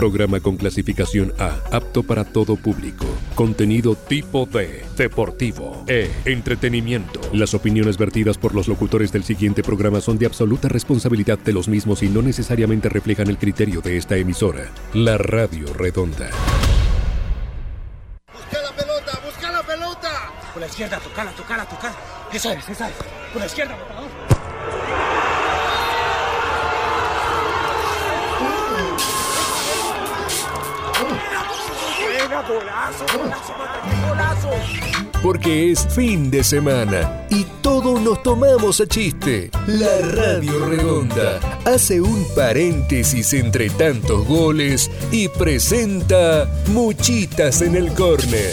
Programa con clasificación A, apto para todo público. Contenido tipo D, deportivo, E, entretenimiento. Las opiniones vertidas por los locutores del siguiente programa son de absoluta responsabilidad de los mismos y no necesariamente reflejan el criterio de esta emisora. La Radio Redonda. ¡Busca la pelota! ¡Busca la pelota! Por la izquierda, tocala, tocala, tocala. Esa es, esa es. Por la izquierda, por golazo, golazo. Porque es fin de semana y todos nos tomamos a chiste. La Radio Redonda hace un paréntesis entre tantos goles y presenta Muchitas en el córner.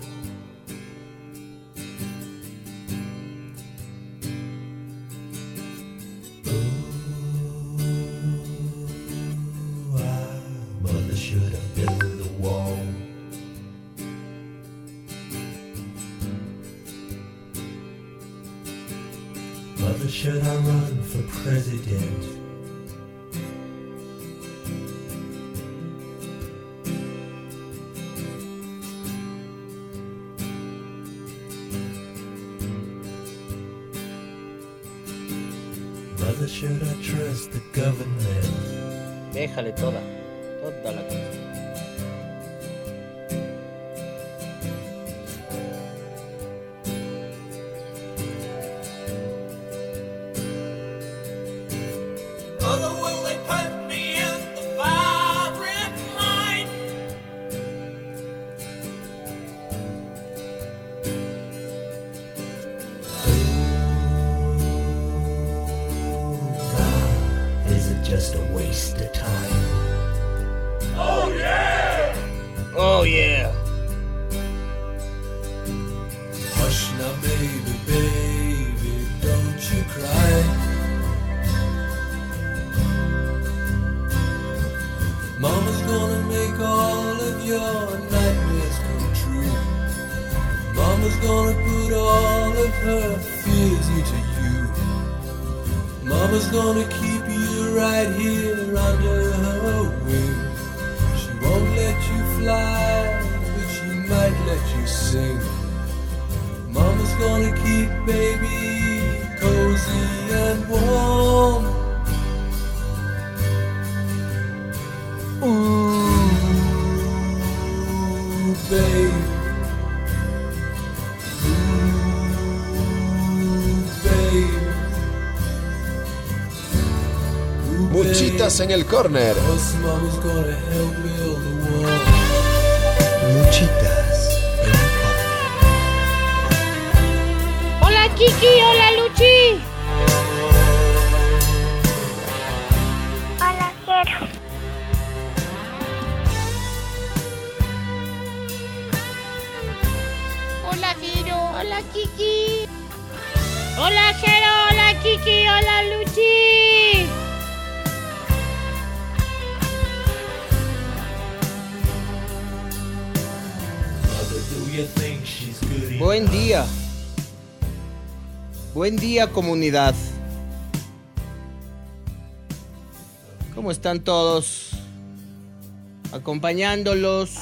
President? Mother, should I trust the government? Déjale toda en el córner. Buen día comunidad. ¿Cómo están todos? Acompañándolos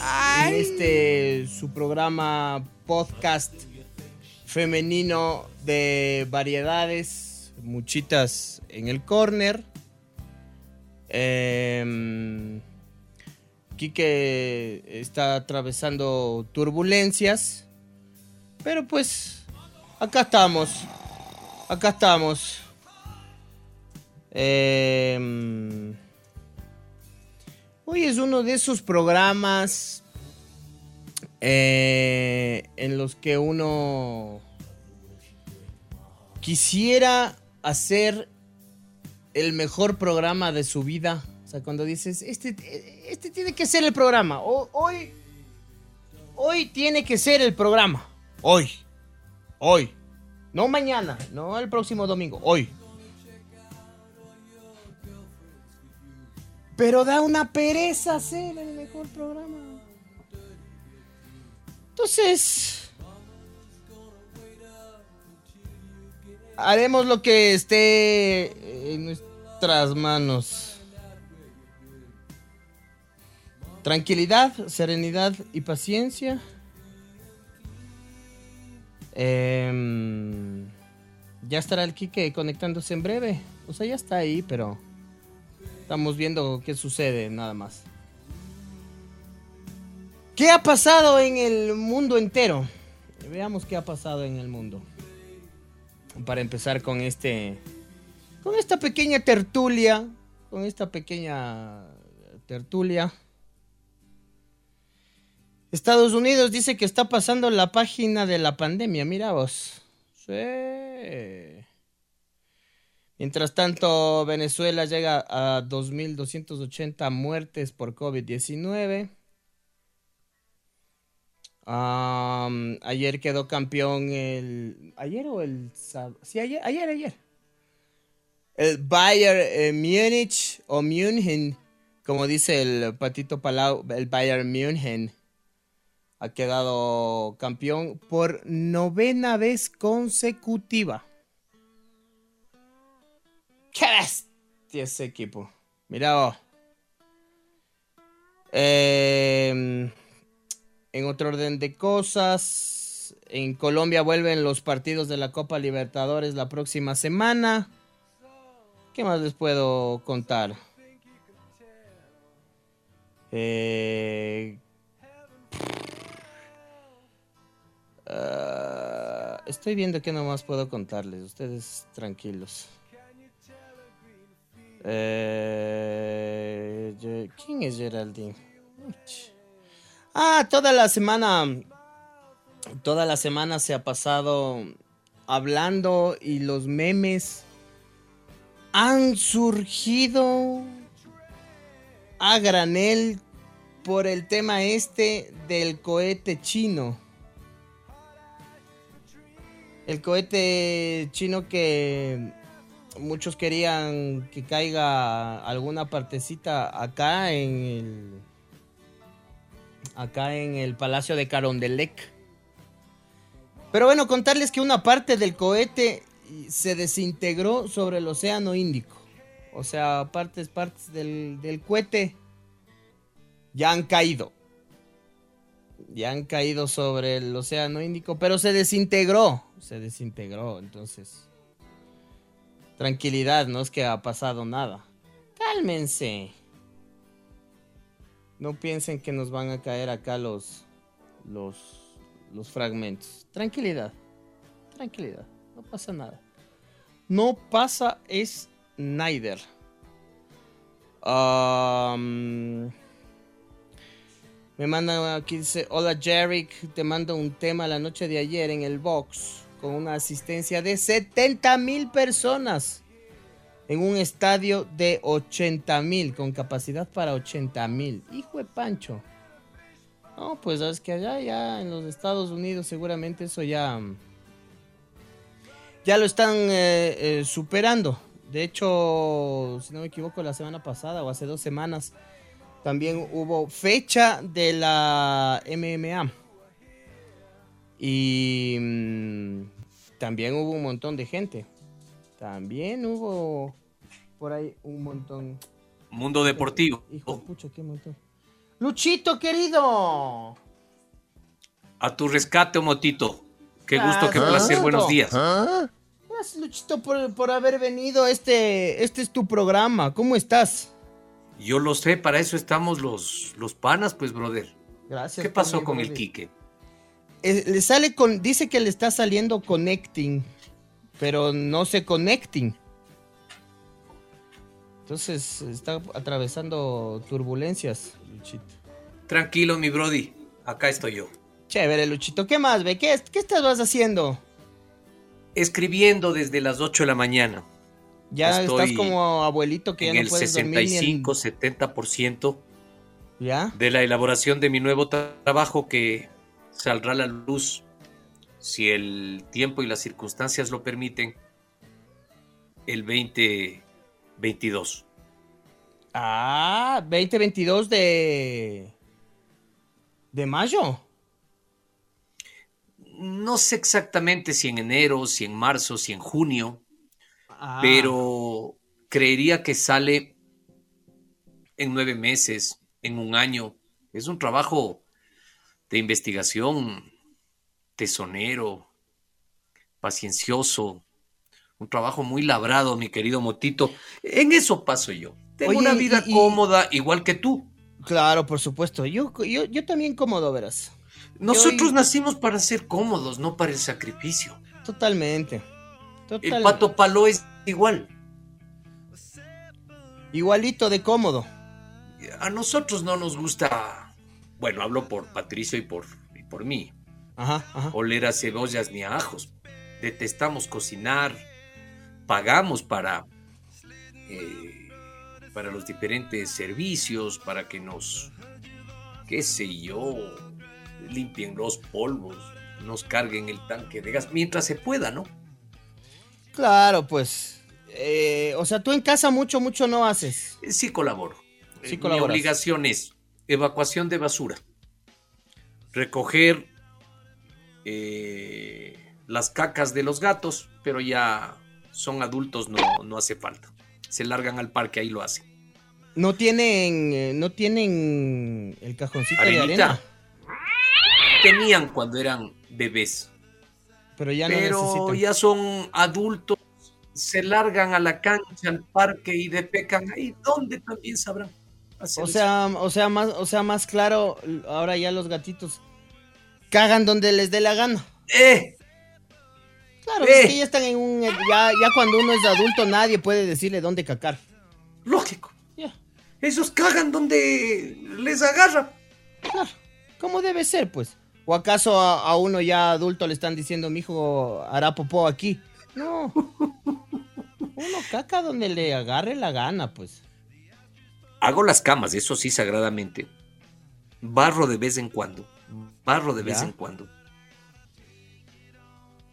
en este su programa podcast femenino de variedades, muchitas en el corner. Em, Quique está atravesando turbulencias, pero pues acá estamos, acá estamos. Em, hoy es uno de esos programas eh, en los que uno quisiera hacer el mejor programa de su vida. O sea, cuando dices, este, este tiene que ser el programa. O- hoy, hoy tiene que ser el programa. Hoy. Hoy. No mañana, no el próximo domingo. Hoy. Pero da una pereza hacer el mejor programa. Entonces, haremos lo que esté en nuestras manos. Tranquilidad, serenidad y paciencia. Em, ya estará el Kike conectándose en breve. O sea, ya está ahí, pero estamos viendo qué sucede, nada más. ¿Qué ha pasado en el mundo entero? Veamos qué ha pasado en el mundo. Para empezar con este. Con esta pequeña tertulia. Con esta pequeña tertulia. Estados Unidos dice que está pasando la página de la pandemia. Mira vos. Sí. Mientras tanto, Venezuela llega a 2.280 muertes por COVID-19. Am, ayer quedó campeón el... ¿Ayer o el sábado? Sí, ayer, ayer, ayer. El Bayern eh, Múnich o München, como dice el patito Palau, el Bayern München ha quedado campeón por novena vez consecutiva. ¡Qué bestia ese equipo! Vos. Em, en otro orden de cosas, en Colombia vuelven los partidos de la Copa Libertadores la próxima semana. ¿Qué más les puedo contar? Eh, ah, estoy viendo qué nomás puedo contarles. Ustedes tranquilos. Eh, ¿Quién es Geraldine? Ah, toda la semana. Toda la semana se ha pasado hablando y los memes han surgido a granel por el tema este del cohete chino. El cohete chino que muchos querían que caiga alguna partecita acá en el acá en el Palacio de Carondelet. Pero bueno, contarles que una parte del cohete se desintegró sobre el Océano Índico. O sea, partes, partes del cohete ya han caído. Ya han caído sobre el Océano Índico, pero se desintegró. Se desintegró, entonces. Tranquilidad, no es que ha pasado nada. Cálmense. No piensen que nos van a caer acá los los los fragmentos. Tranquilidad. Tranquilidad. No pasa nada. No pasa es neither. Um, me manda aquí dice, hola Jarek, te mando un tema la noche de ayer en el box con una asistencia de 70 mil personas en un estadio de 80 mil, con capacidad para 80 mil. Hijo de Pancho. No, pues es que allá ya en los Estados Unidos seguramente eso ya... Ya lo están eh, eh, superando. De hecho, si no me equivoco, la semana pasada o hace dos semanas también hubo fecha de la MMA. Y mm, también hubo un montón de gente. También hubo por ahí un montón. Mundo Deportivo. Hijo qué montón. Luchito, querido. A tu rescate, Motito. Qué gusto, qué placer. Buenos días. Gracias, Luchito, por, por haber venido. Este, este es tu programa. ¿Cómo estás? Yo lo sé, para eso estamos los, los panas, pues, brother. Gracias. ¿Qué pasó con el. Quique? Eh, le sale con. Dice que le está saliendo connecting. Pero no se connecting. Entonces está atravesando turbulencias, Luchito. Tranquilo, mi brody. Acá estoy yo. Chévere, Luchito. ¿Qué más, ve? ¿Qué, qué estás haciendo? Escribiendo desde las 8 de la mañana. Ya Estoy estás como abuelito que ya no el puedes dormir ni en- 65, 70% ¿Ya? de la elaboración de mi nuevo tra- trabajo que saldrá a la luz si el tiempo y las circunstancias lo permiten el 2022. Ah, 2022 de... De mayo. No sé exactamente si en enero, si en marzo, si en junio, Ah, pero creería que sale en nueve meses, en un año. Es un trabajo de investigación tesonero, paciencioso, un trabajo muy labrado, mi querido Motito. En eso paso yo. Tengo Oye, una vida y- y- cómoda, igual que tú. Claro, por supuesto. Yo, yo, yo también cómodo, verás. Nosotros Yo- nacimos para ser cómodos, no para el sacrificio. Totalmente. Total- El pato palo es igual. Igualito de cómodo. A nosotros no nos gusta, bueno, hablo por Patricio y por, y por mí, Ajá, ajá. oler a cebollas ni a ajos. Detestamos cocinar, pagamos para, eh, para los diferentes servicios, para que nos, qué sé yo, limpien los polvos, nos carguen el tanque de gas, mientras se pueda, ¿no? Claro, pues. eh, o sea, tú en casa mucho, mucho no haces. Sí colaboro. Sí Eh, Mi obligación es evacuación de basura, recoger eh, las cacas de los gatos, pero ya son adultos, no, no hace falta. Se largan al parque, ahí lo hacen. No tienen, eh, no tienen el cajoncito de Arenita. arena. Tenían cuando eran bebés, Pero ya no pero necesitan. ya son adultos, se largan a la cancha, al parque y defecan ahí, donde también sabrán. O sea, o sea, más, o sea, más claro, ahora ya los gatitos cagan donde les dé la gana. ¡Eh! Claro, Eh. es que ya están en un. Ya, ya cuando uno es adulto, nadie puede decirle dónde cacar. Lógico. Ya, Esos cagan donde les agarra. claro. ¿Cómo debe ser, pues? ¿O acaso a, a uno ya adulto le están diciendo, mi hijo hará popó aquí? No. Uno caca donde le agarre la gana, pues. Hago las camas, eso sí, sagradamente. Barro de vez en cuando. Barro de vez en cuando.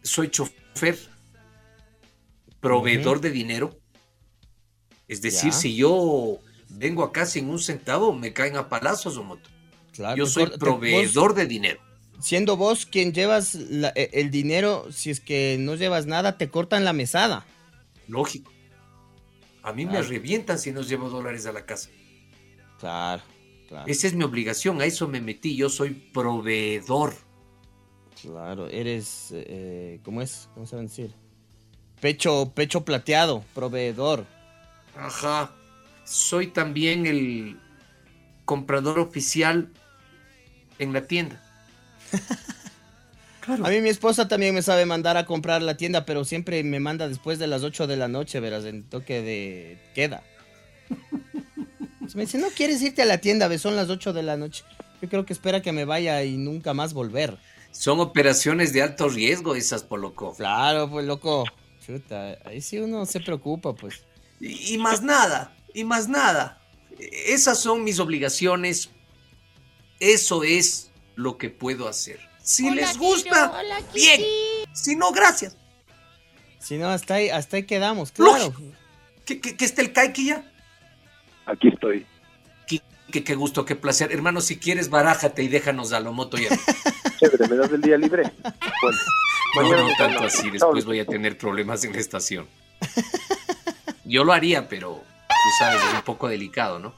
Soy chofer, proveedor de dinero. Es decir, Ya. si yo vengo acá sin un centavo, me caen a palazos o moto. Claro, Yo te soy proveedor de dinero. siendo vos quien llevas la- e- el dinero, si es que no llevas nada, te cortan la mesada. Lógico. A mí me revientan si no llevo dólares a la casa. Claro, claro. Esa es mi obligación, a eso me metí. Yo soy proveedor. Claro, eres, eh, ¿cómo es? ¿Cómo se va a decir? Pecho, pecho plateado, proveedor. Ajá. Soy también el comprador oficial en la tienda. A mí mi esposa también me sabe mandar a comprar la tienda, pero siempre me manda después de las 8 de la noche, verás, en toque de queda. Me dice, no quieres irte a la tienda, ve, son las 8 de la noche. Yo creo que espera que me vaya y nunca más volver. Son operaciones de alto riesgo esas, Poloco. Claro, pues loco. Chuta, ahí sí uno se preocupa, pues. Y, y más nada, y más nada. Esas son mis obligaciones. Eso es lo que puedo hacer. Si Hola, les gusta, Kiro. Hola, Kiki. bien. Si no, gracias. Si no, hasta ahí, hasta ahí quedamos, claro. ¿Que, que, que esté el Kaiki ya? Aquí estoy. Qué, qué- qué gusto, qué placer. Hermano, si quieres, barájate y déjanos a lo moto ya. Chévere, ¿me das el día libre? Bueno, No, tanto así, después voy a tener problemas en la estación. Yo lo haría, pero tú sabes, es un poco delicado, ¿no?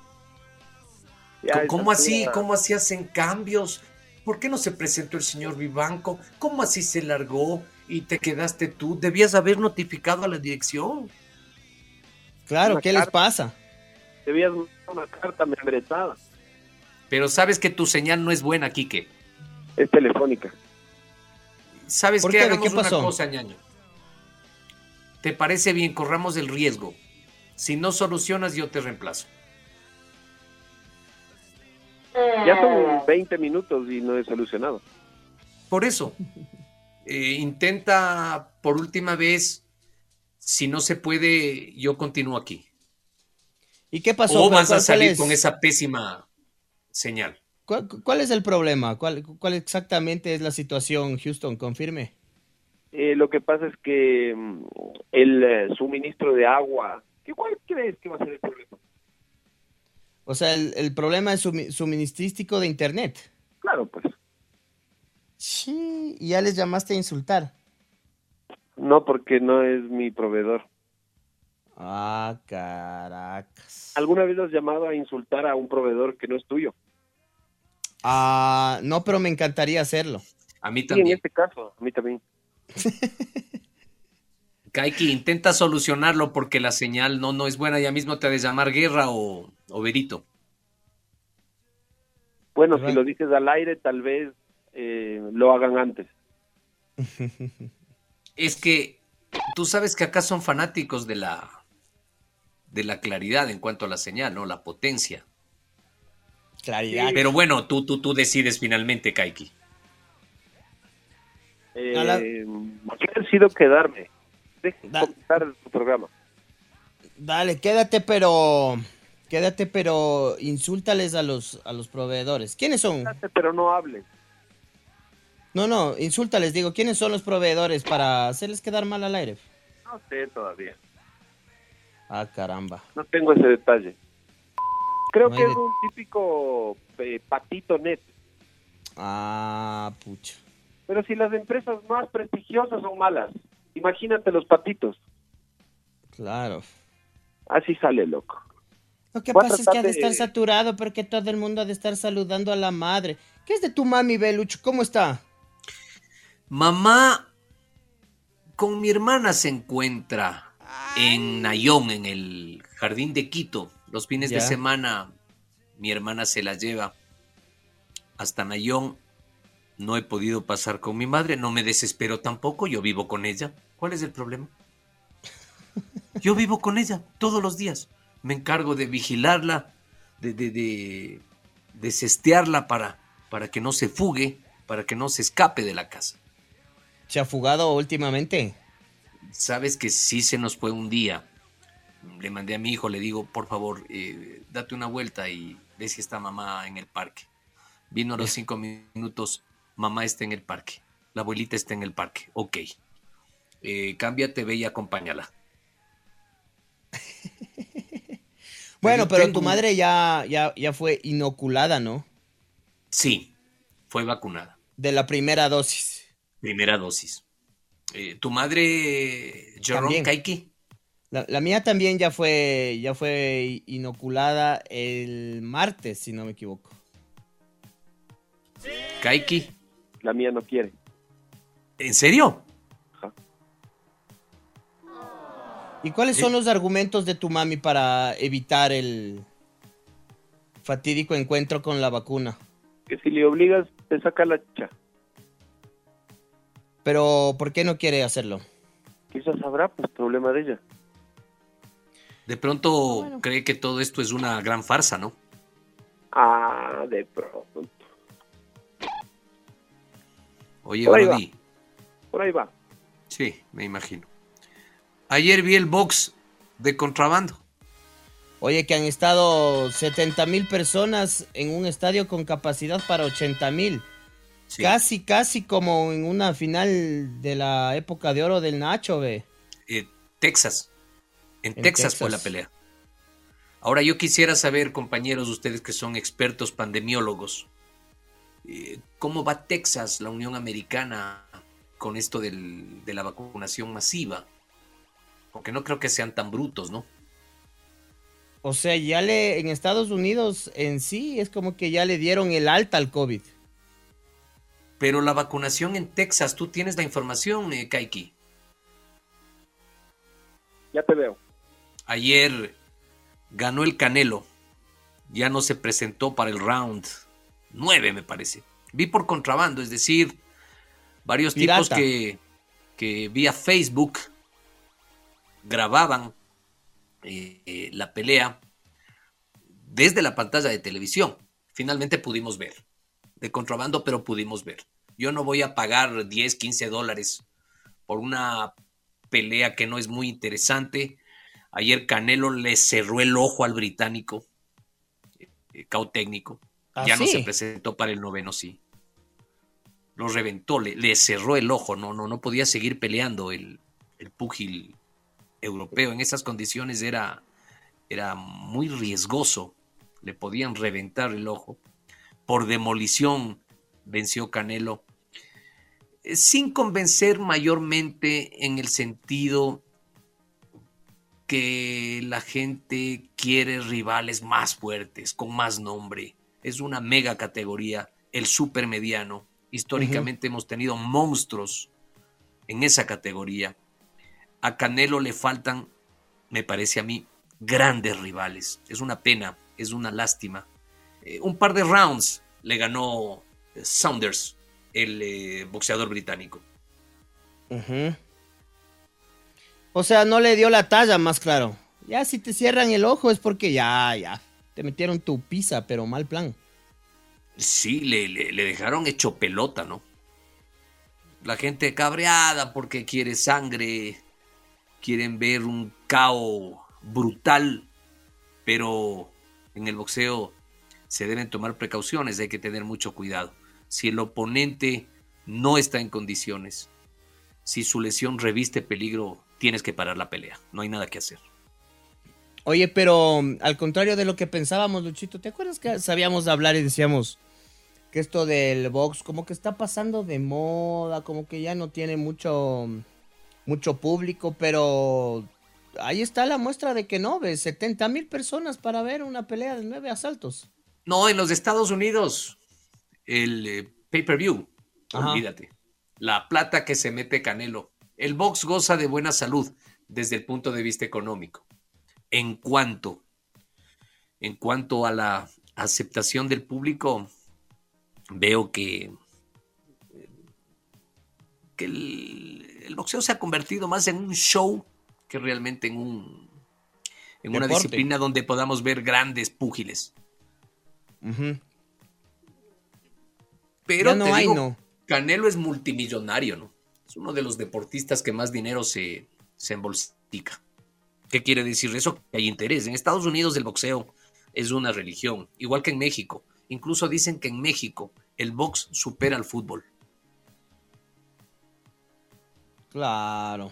Ya, ¿Cómo, así? tía- ¿Cómo así hacen cambios? ¿Por qué no se presentó el señor Vivanco? ¿Cómo así se largó y te quedaste tú? Debías haber notificado a la dirección. Claro, Una ¿qué les pasa? Debías mandar una carta membretada. Pero sabes que tu señal no es buena, Quique. Es telefónica. ¿Sabes ¿Por qué? qué? ¿De Hagamos qué pasó? una cosa, ñaño. ¿Te parece bien? Corramos el riesgo. Si no solucionas, yo te reemplazo. Ya son 20 minutos y no he solucionado. Por eso, eh, intenta por última vez, si no se puede, yo continúo aquí. ¿Y qué pasó? O vas a ¿Cuál- cuál salir es? con esa pésima señal. ¿Cuál, cuál es el problema? ¿Cuál, ¿Cuál exactamente es la situación, Houston? Confirme. Eh, lo que pasa es que mm, el eh, suministro de agua, ¿qué, ¿cuál crees que va a ser el problema? O sea, el, el problema es sumi- suministrístico de Internet. Claro, pues. Sí, y ya les llamaste a insultar. No, porque no es mi proveedor. Ah, caracas. ¿Alguna vez has llamado a insultar a un proveedor que no es tuyo? Ah, no, pero me encantaría hacerlo. A mí Sí, en también. este caso, a mí también. Kaiki, intenta solucionarlo porque la señal no, no es buena. Ya mismo te ha de llamar Guerra o, o Berito. Bueno, si lo dices al aire, tal vez eh, lo hagan antes. Es que tú sabes que acá son fanáticos de la de la claridad en cuanto a la señal, ¿no? La potencia. Claridad. Pero bueno, tú, tú, tú decides finalmente, Kaiki. Eh, la- Yo decido quedarme. Da- comenzar tu programa. Dale, quédate, pero. Quédate, pero insúltales a los, a los proveedores. ¿Quiénes son? Pero no hables. No, no, insúltales, digo, ¿quiénes son los proveedores para hacerles quedar mal al aire? No sé todavía. Ah, caramba. No tengo ese detalle. Creo No que es un típico eh, patito net. Ah, pucha. Pero si las empresas más prestigiosas son malas, imagínate los patitos. Claro. Así sale, loco. Lo que pasa es que ha de estar saturado porque todo el mundo ha de estar saludando a la madre. ¿Qué es de tu mami, Belucho? ¿Cómo está? Mamá con mi hermana se encuentra en Nayón, en el jardín de Quito. Los fines de semana mi hermana se la lleva hasta Nayón. No he podido pasar con mi madre, no me desespero tampoco, yo vivo con ella. ¿Cuál es el problema? Yo vivo con ella todos los días. Me encargo de vigilarla, de, de, de, de cestearla para, para que no se fugue, para que no se escape de la casa. ¿Se ha fugado últimamente? Sabes que sí se nos fue un día. Le mandé a mi hijo, le digo, por favor, eh, date una vuelta y ve si está mamá en el parque. Vino a los cinco minutos, mamá está en el parque, la abuelita está en el parque, ok. Eh, cámbiate, ve y acompáñala. Bueno, pero tengo tu madre ya, ya, ya fue inoculada, ¿no? Sí, fue vacunada, De la primera dosis. primera dosis. Eh, ¿Tu madre, Jerome. Kaiki? La, la mía también ya fue, ya fue inoculada el martes, si no me equivoco. Kaiki, La mía no quiere. ¿en serio? ¿Y cuáles son los argumentos de tu mami para evitar el fatídico encuentro con la vacuna? Que si le obligas, te saca la chicha. Pero, ¿por qué no quiere hacerlo? Quizás sabrá, pues problema de ella. De pronto cree que todo esto es una gran farsa, ¿no? Ah, de pronto. Oye, Por ahí Brody. Por ahí va. Sí, me imagino. Ayer vi el box de contrabando. Oye, que han estado 70 mil personas en un estadio con capacidad para 80 mil. Sí. Casi, casi como en una final de la época de oro del Nacho, ve. Eh, Texas. En, En Texas, fue la Texas. pelea. Ahora yo quisiera saber, compañeros, ustedes que son expertos pandemiólogos, eh, ¿cómo va Texas, la Unión Americana, con esto del- de la vacunación masiva? Porque no creo que sean tan brutos, ¿no? O sea, ya le, en Estados Unidos en sí es como que ya le dieron el alta al COVID. Pero la vacunación en Texas, tú tienes la información, eh, Kaiki. Ya te veo. Ayer ganó el Canelo. Ya no se presentó para el round 9, me parece. Vi por contrabando, es decir, varios Pirata. tipos que, que vía Facebook grababan eh, eh, la pelea desde la pantalla de televisión. Finalmente pudimos ver. De contrabando, pero pudimos ver. Yo no voy a pagar 10, 15 dólares por una pelea que no es muy interesante. Ayer Canelo le cerró el ojo al británico, eh, cao técnico. ¿Ah, ya no se presentó para el noveno, sí. Lo reventó, le, le cerró el ojo, no, no, no podía seguir peleando el, el púgil europeo. En esas condiciones era, era muy riesgoso. Le podían reventar el ojo. Por demolición venció Canelo. Eh, Sin convencer mayormente en el sentido que la gente quiere rivales más fuertes, con más nombre. Es una mega categoría, el supermediano. Históricamente hemos tenido monstruos en esa categoría. A Canelo le faltan, me parece a mí, grandes rivales. Es una pena, es una lástima. Eh, un par de rounds le ganó eh, Saunders, el eh, boxeador británico. O sea, no le dio la talla, más claro. Ya si te cierran el ojo es porque ya, ya. Te metieron tu pizza, pero mal plan. Sí, le, le- le dejaron hecho pelota, ¿no? La gente cabreada porque quiere sangre, quieren ver un caos brutal, pero en el boxeo se deben tomar precauciones, hay que tener mucho cuidado. Si el oponente no está en condiciones, si su lesión reviste peligro, tienes que parar la pelea, no hay nada que hacer. Oye, pero mm, al contrario de lo que pensábamos, Luchito, ¿te acuerdas que sabíamos hablar y decíamos que esto del box como que está pasando de moda, como que ya no tiene mucho, mucho público, pero ahí está la muestra de que no, ves, 70 mil personas para ver una pelea de nueve asaltos. No, en los Estados Unidos, el eh, pay-per-view, olvídate. La plata que se mete Canelo. El box goza de buena salud desde el punto de vista económico. En cuanto, en cuanto a la aceptación del público, veo que, que el, el boxeo se ha convertido más en un show que realmente en un en una disciplina donde podamos ver grandes púgiles. Pero no te hay, digo, no. Canelo es multimillonario, ¿no? Es uno de los deportistas que más dinero se, se embolsica. ¿Qué quiere decir eso? Que hay interés. En Estados Unidos el boxeo es una religión, igual que en México. Incluso dicen que en México el box supera al fútbol. Claro.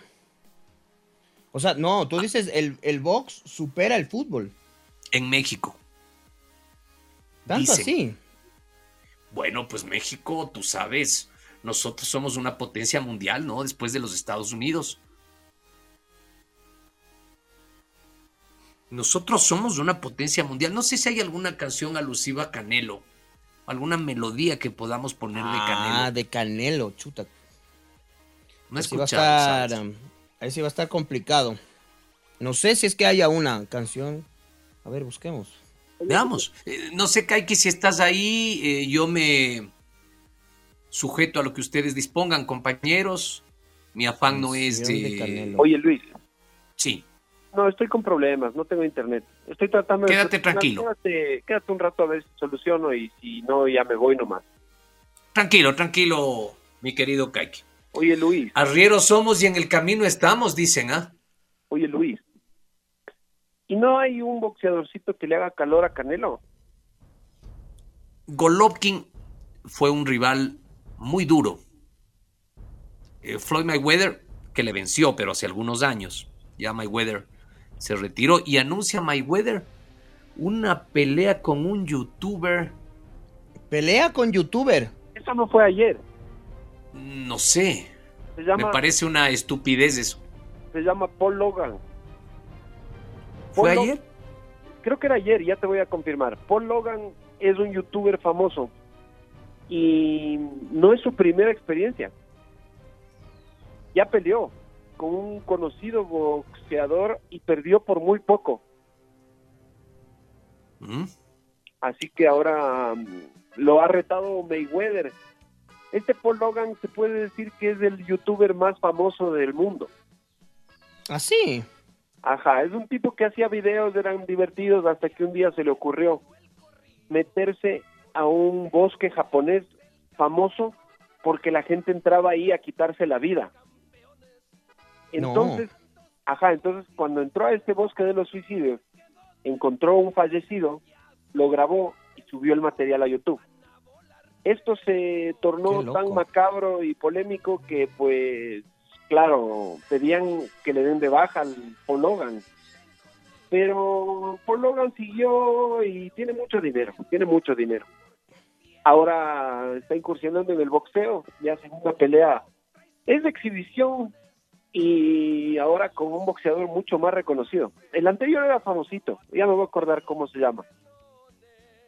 O sea, no, tú dices el, el box supera el fútbol. En México. Tanto Dicen. así. Bueno, pues México, tú sabes, nosotros somos una potencia mundial, ¿no? Después de los Estados Unidos. Nosotros somos una potencia mundial. No sé si hay alguna canción alusiva a Canelo, alguna melodía que podamos ponerle Ah, Canelo. de Canelo, chuta. No he Ahí sí va a escuchado, estar, um, ahí sí va a estar complicado. No sé si es que haya una canción. A ver, busquemos. Veamos. Eh, no sé, Kaiki, si estás ahí, eh, yo me sujeto a lo que ustedes dispongan, compañeros. Mi afán no es de. Oye, Luis, Sí. no, estoy con problemas, no tengo internet. Estoy tratando de... Quédate tranquilo. Quédate, quédate un rato a ver si soluciono y si no, ya me voy nomás. Tranquilo, tranquilo, mi querido Kaiki. Oye, Luis, Arrieros somos y en el camino estamos, dicen, ¿ah? oye, Luis. ¿Y no hay un boxeadorcito que le haga calor a Canelo? Golovkin fue un rival muy duro. Eh, Floyd Mayweather, que le venció, pero hace algunos años. Ya Mayweather se retiró y anuncia Mayweather una pelea con un youtuber, Pelea con youtuber. Eso no fue ayer. No sé, Se me parece una estupidez eso. se llama Paul Logan. ¿Fue ayer? Creo que era ayer, ya te voy a confirmar. Paul Logan es un youtuber famoso y no es su primera experiencia. Ya peleó con un conocido boxeador y perdió por muy poco. ¿Mm? Así que ahora mm, lo ha retado Mayweather. Este Paul Logan se puede decir que es el youtuber más famoso del mundo. Así. Ajá, es un tipo que hacía videos, eran divertidos, hasta que un día se le ocurrió meterse a un bosque japonés famoso porque la gente entraba ahí a quitarse la vida. No. Entonces, ajá, entonces cuando entró a este bosque de los suicidios, encontró un fallecido, lo grabó y subió el material a YouTube. Esto se tornó tan macabro y polémico que, pues, claro, pedían que le den de baja al Paul Logan. Pero Paul Logan siguió y tiene mucho dinero, tiene mucho dinero. Ahora está incursionando en el boxeo, ya hace una pelea. Es de exhibición y ahora con un boxeador mucho más reconocido. El anterior era famosito, ya me voy a acordar cómo se llama.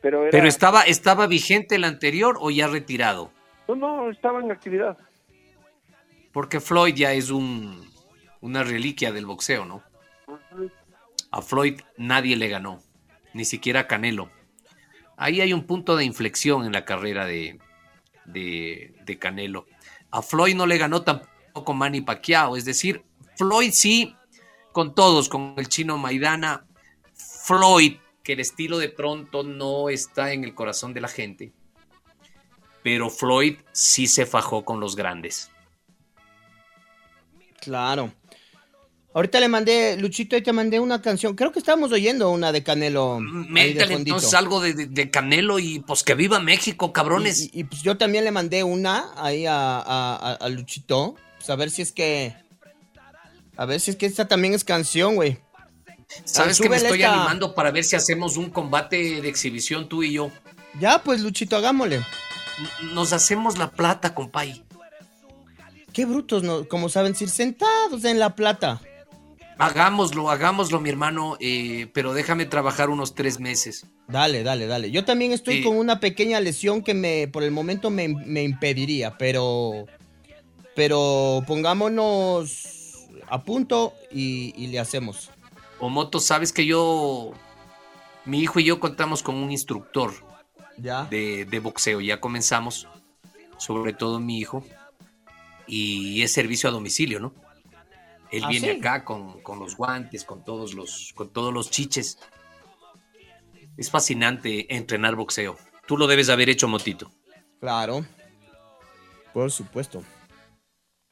Pero, era, Pero estaba, estaba vigente el anterior o ya retirado. No, no, estaba en actividad. Porque Floyd ya es un, una reliquia del boxeo, ¿no? A Floyd nadie le ganó, ni siquiera Canelo. Ahí hay un punto de inflexión en la carrera de, de, de Canelo. A Floyd no le ganó tampoco Manny Pacquiao, es decir, Floyd sí, con todos, con el chino Maidana, Floyd, que el estilo de pronto no está en el corazón de la gente, pero Floyd sí se fajó con los grandes. Claro. Ahorita le mandé, Luchito, ahí te mandé una canción. Creo que estábamos oyendo una de Canelo. Métele fondito. entonces algo de, de- de Canelo y pues que viva México, cabrones. Y, y, pues yo también le mandé una ahí a, a- a- a Luchito. Pues a ver si es que. A ver si es que esta también es canción, güey. Sabes que me estoy esta. animando para ver si hacemos un combate de exhibición tú y yo. Ya, pues Luchito, hagámosle. Nos hacemos la plata, compay. Qué brutos, ¿no? como saben decir, sentados en la plata. Hagámoslo, hagámoslo, mi hermano, eh, pero déjame trabajar unos tres meses. Dale, dale, dale. Yo también estoy con una pequeña lesión que me, por el momento me, me impediría, pero, pero pongámonos a punto y, y le hacemos. Omoto, sabes que yo, mi hijo y yo contamos con un instructor Ya. de, de boxeo. Ya comenzamos, sobre todo mi hijo, y es servicio a domicilio, ¿no? Él ¿Ah, viene sí? acá con, con los guantes, con todos los, con todos los chiches. Es fascinante entrenar boxeo. Tú lo debes haber hecho, Motito. Claro. Por supuesto.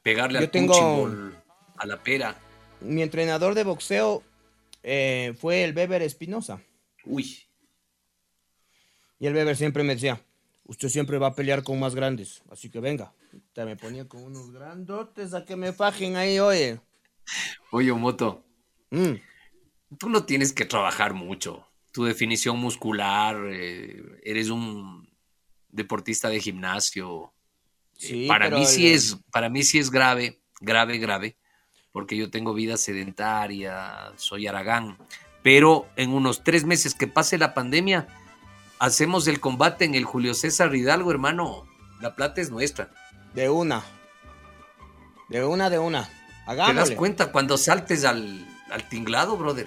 Pegarle Yo al tengo- a la pera. Mi entrenador de boxeo eh, fue el Beber Espinosa. Uy, Y el Beber siempre me decía, usted siempre va a pelear con más grandes, así que venga. Te me ponía con unos grandotes a que me fajen ahí, oye. oye, Moto, Mm. tú no tienes que trabajar mucho. Tu definición muscular, eh, eres un deportista de gimnasio. Sí, para mí sí es, para mí sí es grave, grave, grave, porque yo tengo vida sedentaria, soy Aragán. Pero en unos tres meses que pase la pandemia, hacemos el combate en el Julio César Hidalgo, hermano. La plata es nuestra. De una. De una, de una. ¿Te das Hagámosle. cuenta cuando saltes al, al tinglado, brother?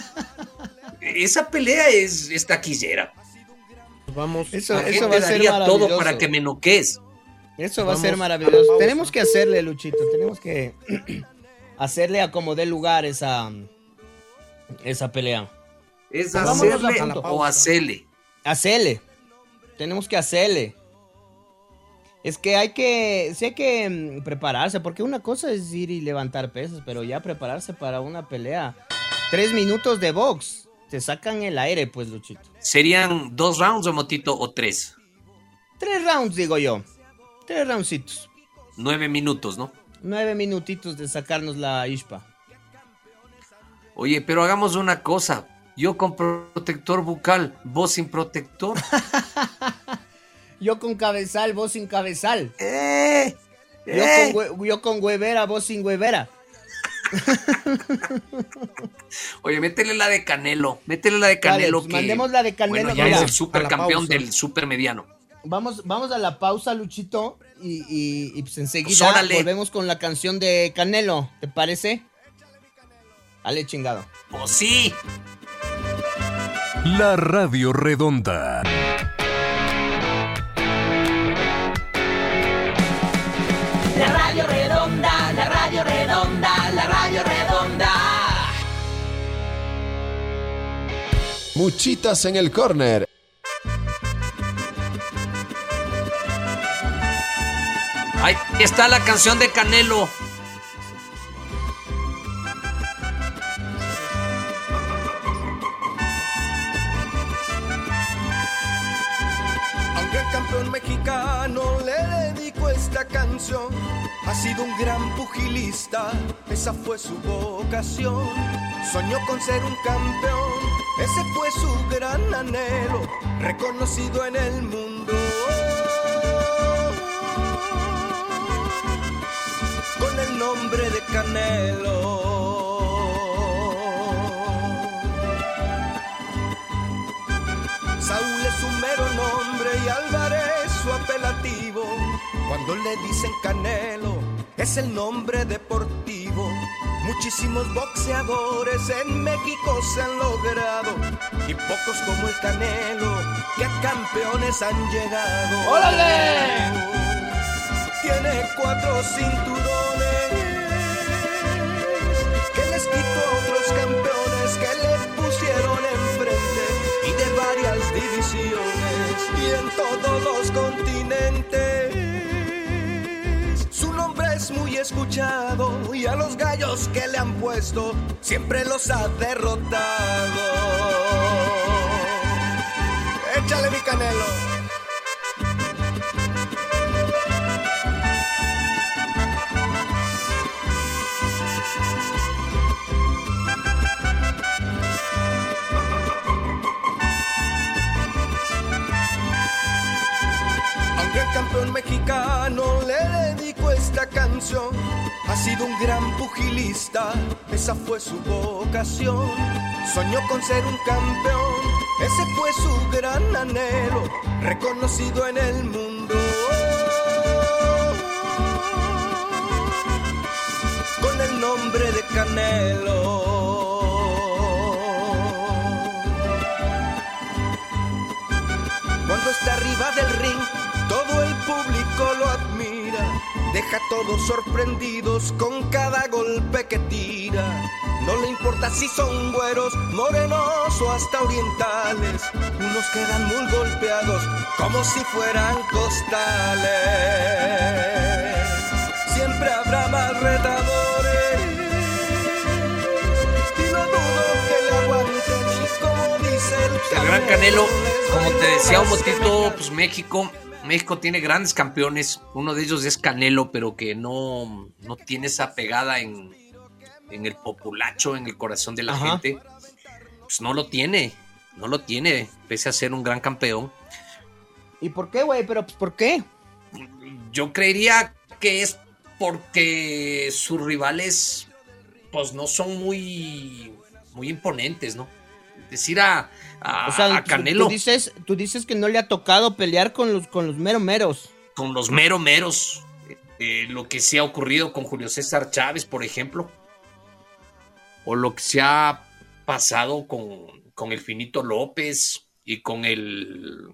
Esa pelea es, es taquillera. Vamos. Eso, La eso gente va a ser daría todo para que me noques. Eso va a ser a maravilloso. Tenemos que hacerle, Luchito. Tenemos que hacerle a como dé lugar esa, esa pelea. Es Vámonos hacerle a o hacerle. Hacerle. Tenemos que hacerle. Es que hay que, sí hay que mm, prepararse, porque una cosa es ir y levantar pesas, pero ya prepararse para una pelea. Tres minutos de box. Te sacan el aire, pues, Luchito. ¿Serían dos rounds o motito o tres? Tres rounds, digo yo. Tres roundcitos. Nueve minutos, ¿no? Nueve minutitos de sacarnos la ispa. Oye, pero hagamos una cosa. Yo con protector bucal, vos sin protector. Yo con cabezal, vos sin cabezal. ¡Eh! Yo, ¡Eh! con, hue- yo con huevera, vos sin huevera. Oye, métele la de Canelo. Métele la de Canelo. pues, que, mandemos la de Canelo. Bueno, ya es el supercampeón del supermediano. Vamos, vamos a la pausa, Luchito. Y, y- y, pues enseguida Pues volvemos con la canción de Canelo. ¿Te parece? Dale, chingado. ¡Oh, sí! La Radio Redonda. La radio redonda, la radio redonda, la radio redonda. Muchitas en el corner. Ahí está la canción de Canelo. Aunque el campeón mexicano le dedico esta canción, ha sido un gran pugilista, esa fue su vocación. Soñó con ser un campeón, ese fue su gran anhelo, reconocido en el mundo. Nombre de Canelo. Saúl es su mero nombre y Álvarez su apelativo. Cuando le dicen Canelo, es el nombre deportivo. Muchísimos boxeadores en México se han logrado y pocos como el Canelo que a campeones han llegado. ¡Órale! Tiene cuatro cinturones les quitó a otros campeones que le pusieron enfrente y de varias divisiones y en todos los continentes. Su nombre es muy escuchado y a los gallos que le han puesto siempre los ha derrotado. Échale mi canelo. Mexicano le dedico esta canción, ha sido un gran pugilista, esa fue su vocación. Soñó con ser un campeón, ese fue su gran anhelo, reconocido en el mundo. Con el nombre de Canelo. Cuando está arriba del ring, público lo admira. Deja a todos sorprendidos con cada golpe que tira. No le importa si son güeros, morenos o hasta orientales. Unos quedan muy golpeados como si fueran costales. Siempre habrá más retadores. Y no dudo que le aguanten y como dice el El gran Canelo, como te decía un motito, pues México, México tiene grandes campeones. Uno de ellos es Canelo, pero que no, no tiene esa pegada en, en el populacho, en el corazón de la Ajá. gente. Pues no lo tiene, no lo tiene, pese a ser un gran campeón. ¿Y por qué, güey? Pero, pues, ¿por qué? Yo creería que es porque sus rivales, pues no son muy, muy imponentes, ¿no? Decir a, a, O sea, a Canelo Tú dices, tú dices que no le ha tocado pelear con los, con los mero meros. con los mero meros, eh, lo que se ha ocurrido con Julio César Chávez, por ejemplo, o lo que se ha pasado con, con el Finito López y con el,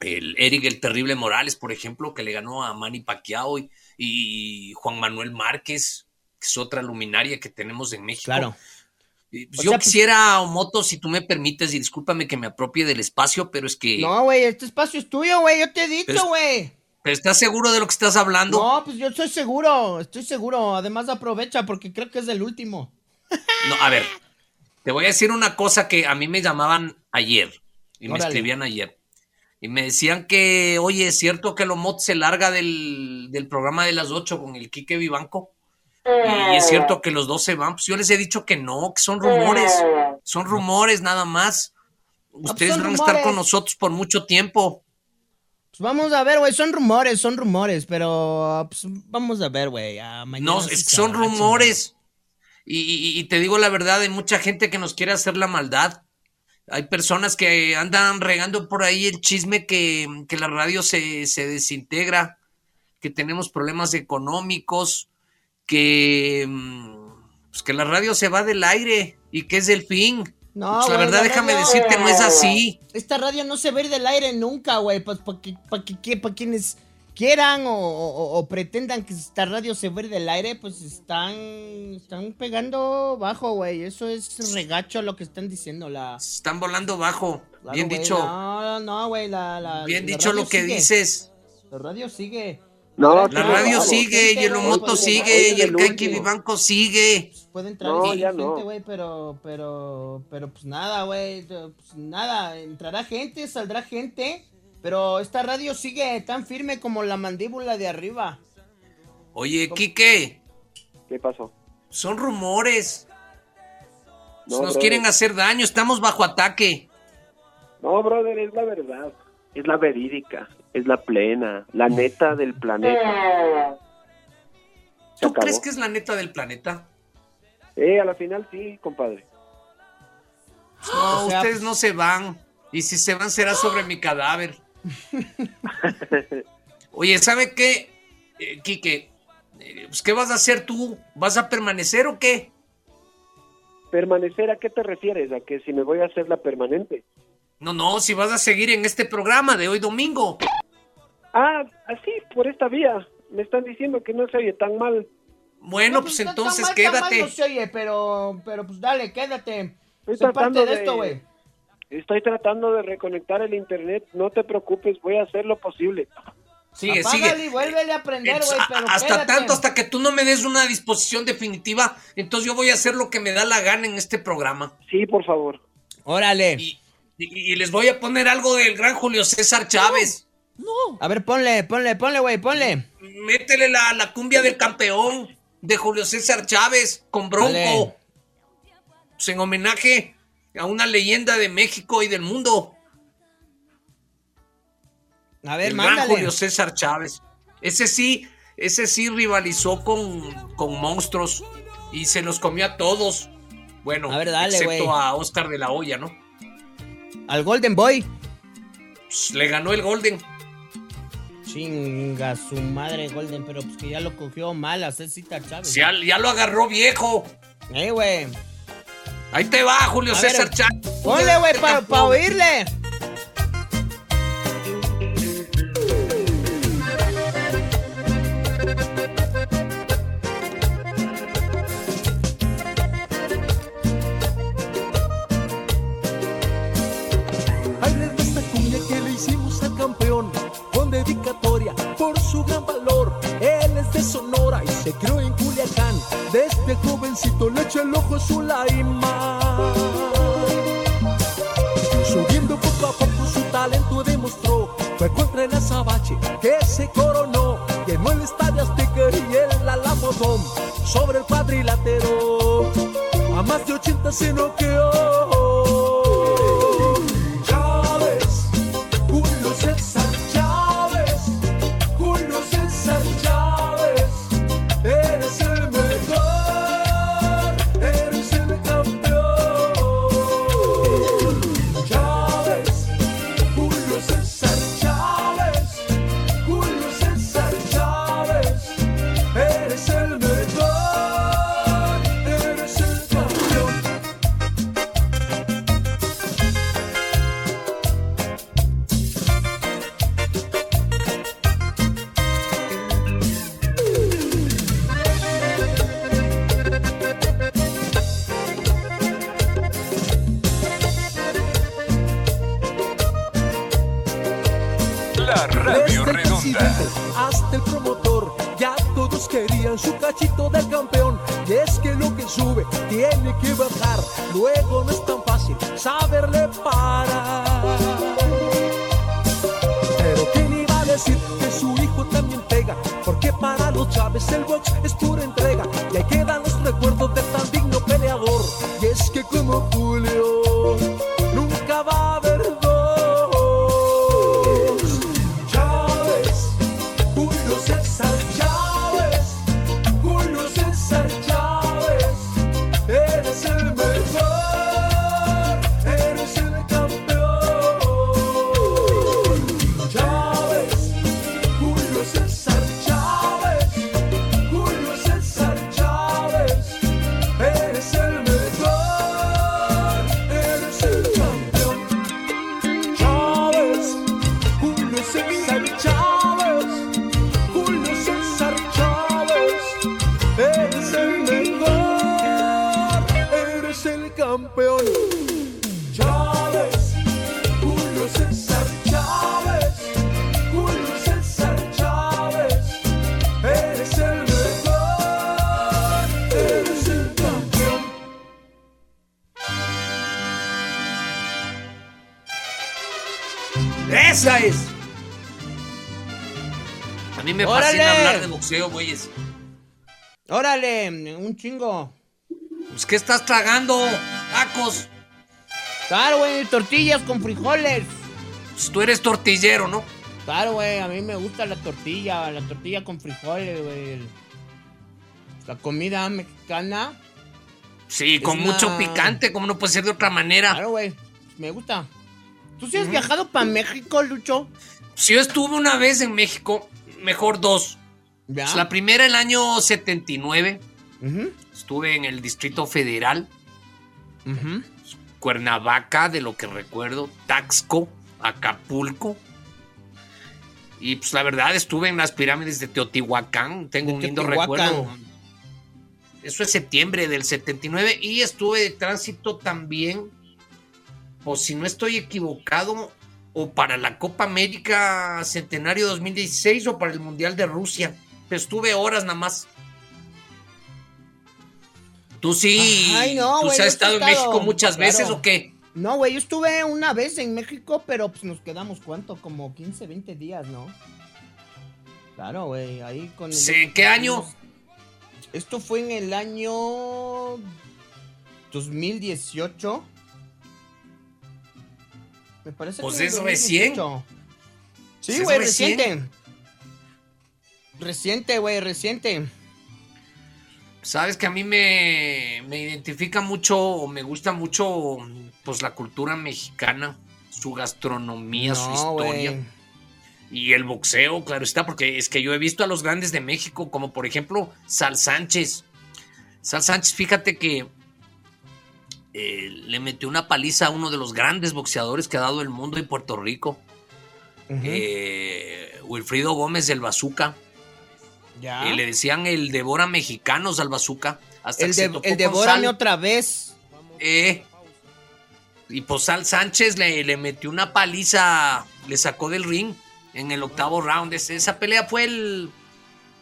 el Eric el Terrible Morales, por ejemplo, que le ganó a Manny Pacquiao y, y Juan Manuel Márquez, que es otra luminaria que tenemos en México. Claro. Y, pues, yo sea, pues- quisiera, Moto, si tú me permites, y discúlpame que me apropie del espacio, pero es que... No, güey, este espacio es tuyo, güey. Yo te he dicho, güey. ¿Pero estás seguro de lo que estás hablando? No, pues yo estoy seguro, estoy seguro. Además aprovecha porque creo que es el último. No, a ver, te voy a decir una cosa que a mí me llamaban ayer y me escribían ayer. Y me decían que, oye, ¿es cierto que Lomot se larga del, del programa de las 8 con el Quique Vivanco? Y es cierto que los dos se van. Pues yo les he dicho que no, que son rumores. Son rumores nada más. Ustedes son van a estar con nosotros por mucho tiempo. Pues vamos a ver, güey, son rumores, son rumores, pero pues, vamos a ver, güey. No, es que son rumores. Y, y- y te digo la verdad, hay mucha gente que nos quiere hacer la maldad. Hay personas que andan regando por ahí el chisme que, que la radio se, se desintegra, que tenemos problemas económicos, que, mm, pues que la radio se va del aire y que es el fin. No, Pues la güey, verdad, la déjame radio- decirte, no es así. Esta radio no se va a ir del aire nunca, güey. Pues para que, pa' que- que- pa' quienes quieran o, o- o pretendan que esta radio se va a ir del aire, pues están, están pegando bajo, güey. Eso es regacho lo que están diciendo. La, Están volando bajo. Claro, Bien güey, dicho. No, no, güey. La, la- Bien dicho lo que sigue. dices. La radio sigue. No, La radio sigue, y el Omoto Hoy sigue, y el Kaiki. Vivanco sigue. Puede entrar No, gente, no. güey, pero, pero, pero pues nada, güey, pues nada, entrará gente, saldrá gente, pero esta radio sigue tan firme como la mandíbula de arriba. Oye, Quique, ¿Qué pasó? son rumores. No, Nos brother. quieren hacer daño, estamos bajo ataque. No, brother, es la verdad. Es la verídica, es la plena, la neta del planeta. ¿Tú acabó. crees que es la neta del planeta? Eh, a la final sí, compadre. No, O sea, ustedes no se van. Y si se van será sobre mi cadáver. Oye, ¿sabe qué, eh, Quique? Eh, pues, ¿Qué vas a hacer tú? ¿Vas a permanecer o qué? ¿Permanecer a qué te refieres? ¿A que si me voy a hacer la permanente? No, no, si vas a seguir en este programa de hoy domingo. Ah, así, por esta vía. Me están diciendo que no se oye tan mal. Bueno, pues tan entonces mal, tan mal quédate. no se oye, pero, pero pues dale, quédate. Estoy Soy parte tratando de de- esto, güey. Estoy tratando de reconectar el internet. No te preocupes, voy a hacer lo posible. Sigue, Apágale sigue. y vuélvele a aprender, güey, hasta quédate. tanto, hasta que tú no me des una disposición definitiva, entonces yo voy a hacer lo que me da la gana en este programa. Sí, por favor. Órale. Y, y- y les voy a poner algo del gran Julio César Chávez. A ver, ponle, ponle, ponle, güey, ponle. Métele la, la cumbia del campeón de Julio César Chávez con Bronco. Dale. Pues en homenaje a una leyenda de México y del mundo. A ver, el gran. Julio César Chávez. Ese sí, ese sí rivalizó con, con monstruos y se los comió a todos. Bueno, A ver, dale, excepto a Oscar de la Hoya, ¿no? Al Golden Boy. Pues, le ganó el Golden. Chinga su madre Golden, pero pues que ya lo cogió mal a Cecita Chávez. Ya, ya lo agarró viejo. Eh, güey. Ahí te va, Julio A César Chávez. Ponle, güey, para Campeón. oírle. Ahí a su laima. Subiendo poco a poco su talento demostró. Fue contra el Azabache que se coronó. Llenó el estadio Azteca y el Alamodón sobre el cuadrilátero. A más de 80 se noqueó. Chingo. Pues, ¿qué estás tragando? Tacos. Claro, güey, tortillas con frijoles. Pues, tú eres tortillero, ¿no? Claro, güey, a mí me gusta la tortilla, la tortilla con frijoles, güey. La comida mexicana. Sí, con mucho picante, como no puede ser de otra manera. Claro, güey, me gusta. ¿Tú sí has viajado para México, Lucho? Si yo estuve una vez en México, mejor dos. ¿Ya? Pues, la primera el año 79. Estuve en el Distrito Federal. Cuernavaca, de lo que recuerdo, Taxco, Acapulco. Y pues la verdad estuve en las pirámides de Teotihuacán, tengo De un lindo Teotihuacán. recuerdo. Eso es septiembre del 79 y estuve de tránsito también, o si no estoy equivocado, o para la Copa América Centenario 2016 o para el Mundial de Rusia. Pero estuve horas nada más. Tú sí, Ay, no, tú has estado en México muchas claro. veces o qué? No, güey, yo estuve una vez en México, pero pues nos quedamos, ¿cuánto? Como 15, 20 días, ¿no? Claro, güey, ahí con... el- Sí, ¿en qué año? Esto fue en el año 2018. Me parece Pues que es 2018. Sí, Pues es güey, recién. reciente. Reciente, güey, reciente. Sabes que a mí me, me identifica mucho o me gusta mucho pues la cultura mexicana, su gastronomía, su historia. Y el boxeo, claro está, porque es que yo he visto a los grandes de México, como por ejemplo Sal Sánchez. Sal Sánchez, fíjate que eh, le metió una paliza a uno de los grandes boxeadores que ha dado el mundo y Puerto Rico, eh, Wilfrido Gómez del Bazooka. Ya. Eh, le decían el devora mexicanos al bazooka. Hasta el que se de, topó el con devórame Sal. otra vez. Eh, y pues Sal Sánchez le, le metió una paliza, le sacó del ring en el octavo round. Es- Esa pelea fue el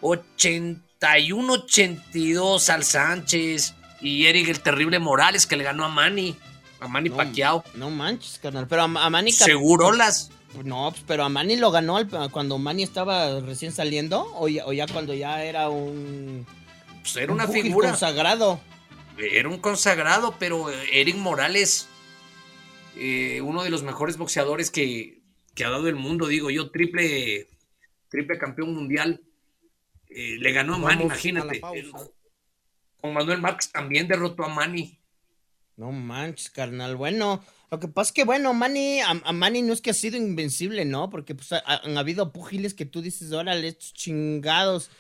81-82 Sal Sánchez y Eric el Terrible Morales que le ganó a Manny, a Manny No, Pacquiao. No manches, carnal. Pero a, a Manny. Cap- Segurolas. No, pues, pero a Manny lo ganó al- cuando Manny estaba recién saliendo. O ya, o ya cuando ya era un. Pues era un una figura. consagrado. Era un consagrado, pero Eric Morales, eh, uno de los mejores boxeadores que, que ha dado el mundo, digo yo, triple, triple campeón mundial. Eh, le ganó a Manny, Vamos imagínate. a. Con Manuel Márquez también derrotó a Manny. No manches, carnal. Bueno, lo que pasa es que, bueno, Manny, a, a Manny no es que ha sido invencible, ¿no? Porque pues ha- han habido púgiles que tú dices, órale, estos chingados.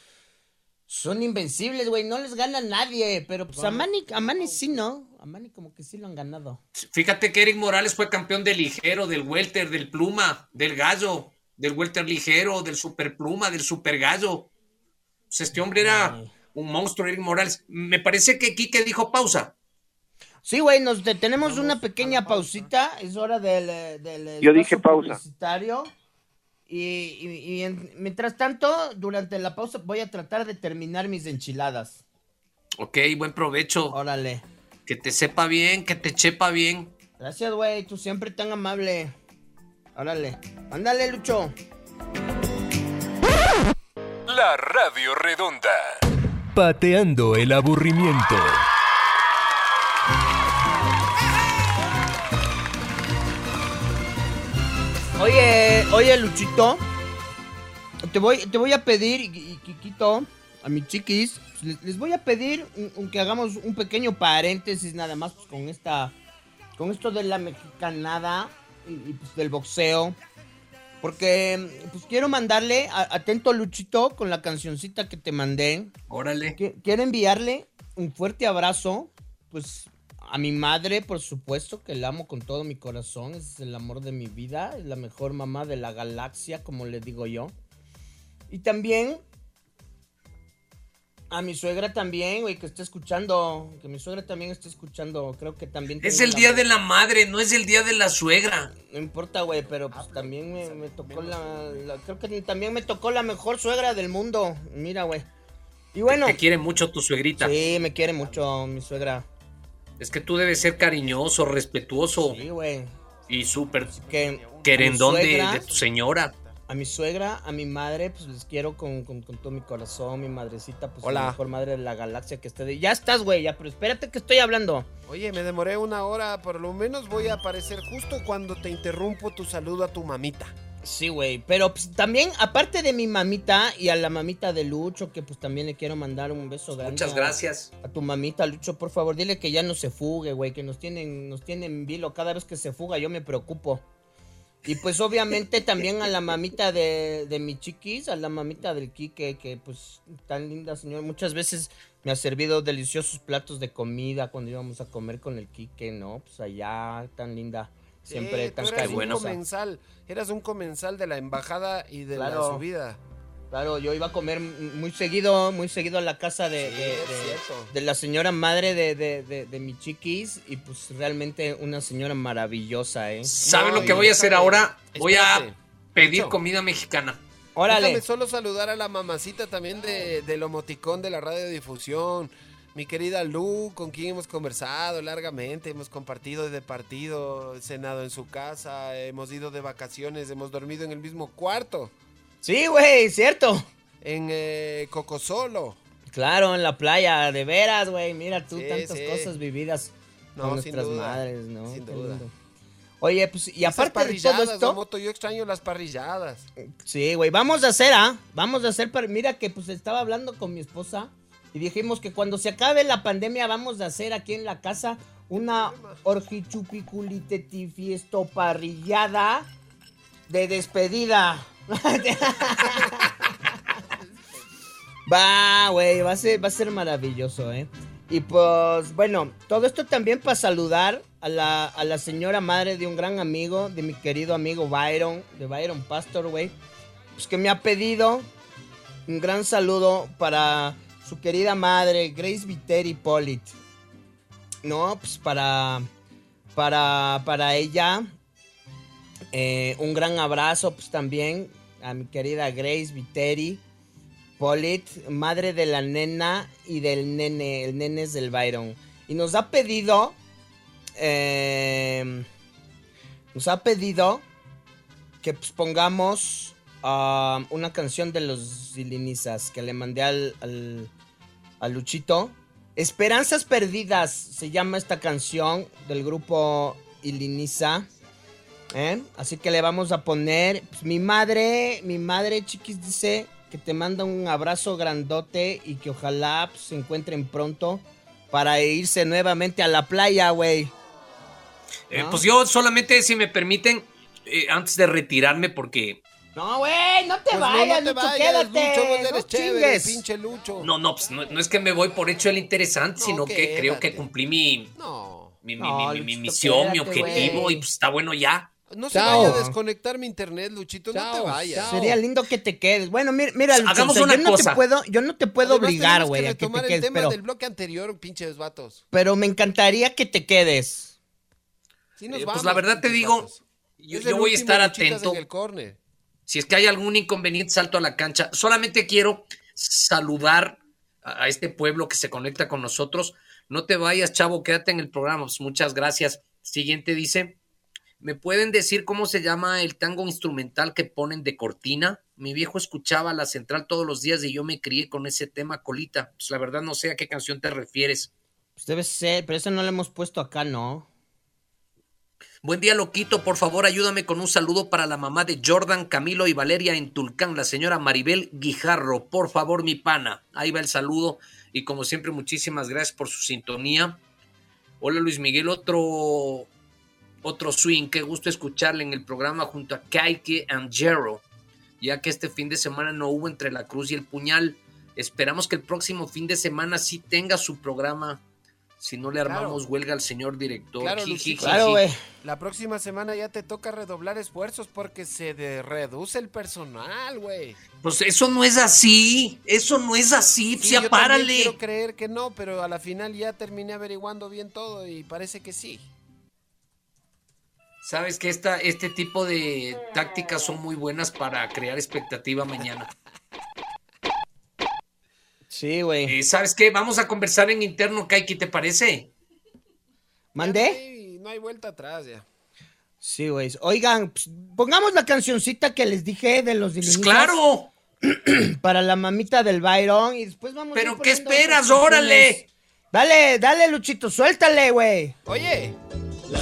Son invencibles, güey. No les gana nadie. Pero pues a Manny, a Manny sí, ¿no? A Manny como que sí lo han ganado. Fíjate que Eric Morales fue campeón del ligero, del welter, del pluma, del gallo, del welter ligero, del super pluma, del super gallo. Pues este hombre era un monstruo, Eric Morales. Me parece que Quique dijo pausa. Sí, güey, nos detenemos una pequeña pausita. Es hora del, eh, del Yo dije pausa. publicitario. Y, y- y en- mientras tanto, durante la pausa voy a tratar de terminar mis enchiladas. Ok, buen provecho. Órale. Que te sepa bien, que te chepa bien. Gracias, güey. Tú siempre tan amable. Órale. Ándale, Lucho. La Radio Redonda. Pateando el aburrimiento. Oye, oye, Luchito. Te voy, te voy a pedir, y, y Kikito, a mis chiquis, pues, les, les voy a pedir un- un- que hagamos un pequeño paréntesis nada más pues, con esta, con esto de la mexicanada y, y, pues, del boxeo. Porque pues quiero mandarle, a- atento Luchito, con la cancioncita que te mandé. Órale. Quiero enviarle un fuerte abrazo, pues a mi madre, por supuesto, que la amo con todo mi corazón, es el amor de mi vida, es la mejor mamá de la galaxia, como le digo yo. Y también a mi suegra también, güey, que está escuchando, que mi suegra también está escuchando, creo que también... Es el día de la madre, no es el día de la suegra. No importa, güey, pero pues también me, me tocó la, la- Creo que también me tocó la mejor suegra del mundo. Mira, güey. Y bueno. Te quiere mucho tu suegrita. Sí, me quiere mucho mi suegra. Es que tú debes ser cariñoso, respetuoso. Sí, güey. Y súper que querendón de, suegra- de tu señora. A mi suegra, a mi madre, pues les quiero con, con- con todo mi corazón, mi madrecita, pues Hola. la mejor madre de la galaxia que esté de... Ya estás, güey, ya, pero espérate que estoy hablando. Oye, me demoré una hora, por lo menos voy a aparecer justo cuando te interrumpo tu saludo a tu mamita. Sí, güey, pero pues, también, aparte de mi mamita y a la mamita de Lucho, que pues también le quiero mandar un beso grande. Muchas gracias. A tu mamita, Lucho, por favor, dile que ya no se fugue, güey, que nos tienen, nos tienen vilo. Cada vez que se fuga yo me preocupo. Y pues obviamente también a la mamita de, de mi chiquis, a la mamita del Quique, que pues tan linda señora. Muchas veces me ha servido deliciosos platos de comida cuando íbamos a comer con el Quique, ¿no? Pues allá, tan linda. Siempre Sí, tan tú eras un comensal, eras un comensal de la embajada y de la subida. Claro, yo iba a comer muy seguido, muy seguido a la casa de, Sí, de- de- de la señora madre de, de, de- de mi chiquis y pues realmente una señora maravillosa, ¿eh? ¿Sabes No, lo que voy a hacer ahora? Voy a pedir comida mexicana. Déjame solo saludar a la mamacita también de, del homoticón de la radiodifusión. Mi querida Lu, con quien hemos conversado largamente, hemos compartido de partido, cenado en su casa, hemos ido de vacaciones, hemos dormido en el mismo cuarto. Sí, güey, cierto. En eh, Cocosolo. Claro, en la playa, de veras, güey. Mira tú, Sí, tantas sí. cosas vividas No, con nuestras duda, madres, ¿no? sin duda. Oye, pues, y Esas aparte de todo esto, Moto, yo extraño las parrilladas. sí, güey, vamos a hacer, ¿ah? Vamos a hacer, par- mira que pues estaba hablando con mi esposa y dijimos que cuando se acabe la pandemia vamos a hacer aquí en la casa una orgichupiculiteti fiesto parrillada de despedida. Va, güey, va a ser, va a ser maravilloso, ¿eh? Y pues, bueno, todo esto también para saludar a la, a la señora madre de un gran amigo, de mi querido amigo Byron, de Byron Pastor, güey. Pues que me ha pedido un gran saludo para su querida madre, Grace Viteri Polit. No, pues para, para, para ella, eh, un gran abrazo, pues también a mi querida Grace Viteri. Polit, madre de la nena y del nene, el nene es del Byron. Y nos ha pedido, eh, nos ha pedido que pues, pongamos ah, una canción de los Zilinizas que le mandé al, al, a Luchito. Esperanzas Perdidas se llama esta canción del grupo Iliniza. ¿eh? Así que le vamos a poner. pues, mi madre, mi madre chiquis dice que te manda un abrazo grandote y que ojalá pues, se encuentren pronto para irse nuevamente a la playa, güey. Eh. Pues yo solamente, si me permiten, eh, antes de retirarme, porque No, güey, no te Pues no, no vayas, te Lucho, vayas, quédate. Lucho, vos eres no chévere, pinche Lucho. no, no, pues, no, no es que me voy por hecho el interesante, No, sino que creo que cumplí mi, No. mi, mi- No, mi- misión, mi objetivo, y pues está bueno ya. No se Chao. vaya a desconectar mi internet, Luchito, no te Chao, vayas. Sería lindo que te quedes. Bueno, mira, mira Lucho, Hagamos o sea, una yo no te puedo, yo no te puedo Además, obligar, güey, que a que te el quedes, tema pero, del bloque anterior, pinches vatos. pero me encantaría que te quedes. Sí nos Eh, vamos, pues la verdad te digo, yo, voy a estar atento. en el córner. Si es que hay algún inconveniente, salto a la cancha. Solamente quiero saludar a este pueblo que se conecta con nosotros. No te vayas, chavo, quédate en el programa. Pues muchas gracias. Siguiente dice, ¿me pueden decir cómo se llama el tango instrumental que ponen de cortina? Mi viejo escuchaba la central todos los días y yo me crié con ese tema colita. Pues la verdad no sé a qué canción te refieres. Pues debe ser, pero eso no lo hemos puesto acá, ¿no? Buen día, loquito. Por favor, ayúdame con un saludo para la mamá de Jordan, Camilo y Valeria en Tulcán, la señora Maribel Guijarro. Por favor, mi pana. Ahí va el saludo. Y como siempre, muchísimas gracias por su sintonía. Hola, Luis Miguel. Otro, otro swing. Qué gusto escucharle en el programa junto a Kaike and Jero. Ya que este fin de semana no hubo entre la cruz y el puñal. Esperamos que el próximo fin de semana sí tenga su programa. Si no le armamos huelga al señor director. Claro, Luchito. Claro. La próxima semana ya te toca redoblar esfuerzos porque se de- reduce el personal, güey. Pues eso no es así, eso no es así, Sí, ya yo párale. quiero creer que no, pero a la final ya terminé averiguando bien todo y parece que sí. Sabes que esta, este tipo de tácticas son muy buenas para crear expectativa mañana. Sí, güey. Eh, ¿Sabes qué? Vamos a conversar en interno, Kaiki, ¿te parece? ¿Mandé? Sí, no hay vuelta atrás ya. Sí, güey. Oigan, pues, pongamos la cancioncita que les dije de los Pues claro. para la mamita del Byron y después vamos. Pero ¿qué esperas? ¡Órale! Dale, dale, Luchito, suéltale, güey. Oye. La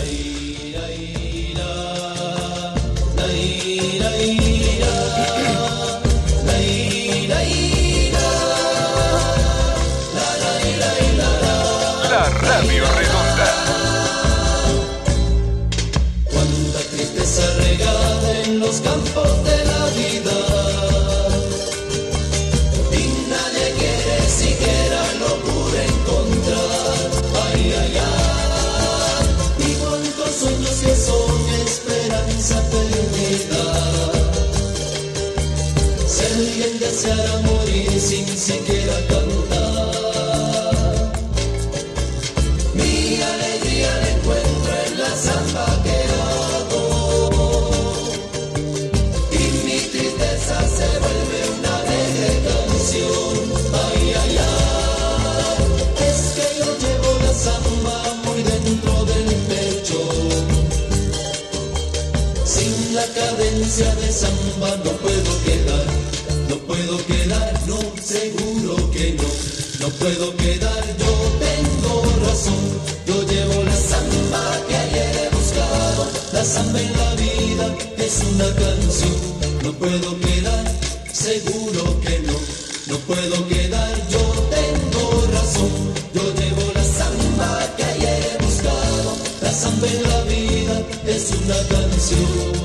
alguien deseara morir sin siquiera cantar. Mi alegría la encuentro en la samba que hago. Y mi tristeza se vuelve una alegre canción Ay, ay, ay. Es que yo llevo la samba muy dentro del pecho. Sin la cadencia de samba no puedo quedar puedo quedar, no, seguro que no. No puedo quedar, yo tengo razón. Yo llevo la samba que ayer he buscado. La samba en la vida es una canción. No puedo quedar, seguro que no. No puedo quedar, yo tengo razón. Yo llevo la samba que ayer he buscado. La samba en la vida es una canción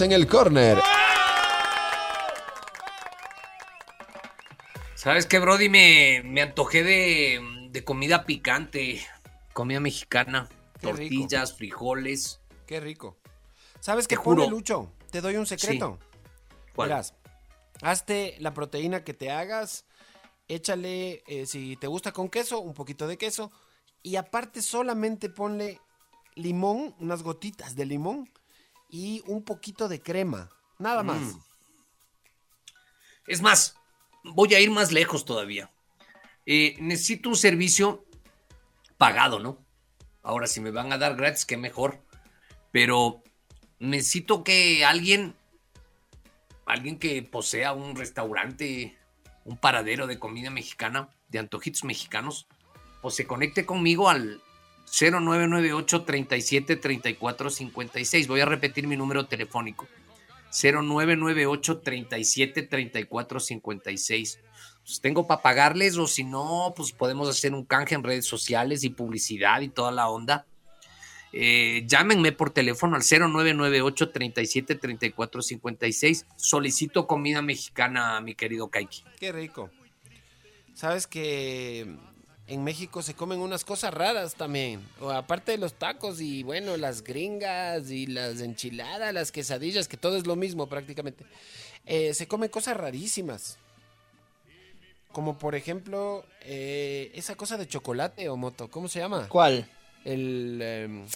En el corner. ¿Sabes qué, Brody? Me, me antojé de, de comida picante, comida mexicana, Qué rico. tortillas, frijoles. Qué rico. ¿Sabes qué pone. Lucho? Te doy un secreto. ¿Cuál? Verás, hazte la proteína que te hagas, échale, eh, si te gusta con queso, un poquito de queso, y aparte solamente ponle limón, unas gotitas de limón y un poquito de crema, nada más. Mm. Es más, voy a ir más lejos todavía. Eh, necesito un servicio pagado, ¿no? Ahora, si me van a dar gratis, qué mejor. Pero necesito que alguien, alguien que posea un restaurante, un paradero de comida mexicana, de antojitos mexicanos, pues se conecte conmigo al 0998 37 34 56. Voy a repetir mi número telefónico. 0998 37 34 56. Pues tengo para pagarles o si no, pues podemos hacer un canje en redes sociales y publicidad y toda la onda. Eh, llámenme por teléfono al 0998 37 34 56. Solicito comida mexicana, mi querido Kaiki. Qué rico. Sabes que en México se comen unas cosas raras también. O aparte de los tacos y bueno, las gringas y las enchiladas, las quesadillas, que todo es lo mismo prácticamente. Eh, se comen cosas rarísimas. Como por ejemplo, eh, esa cosa de chocolate o moto, ¿cómo se llama? ¿Cuál? El, em,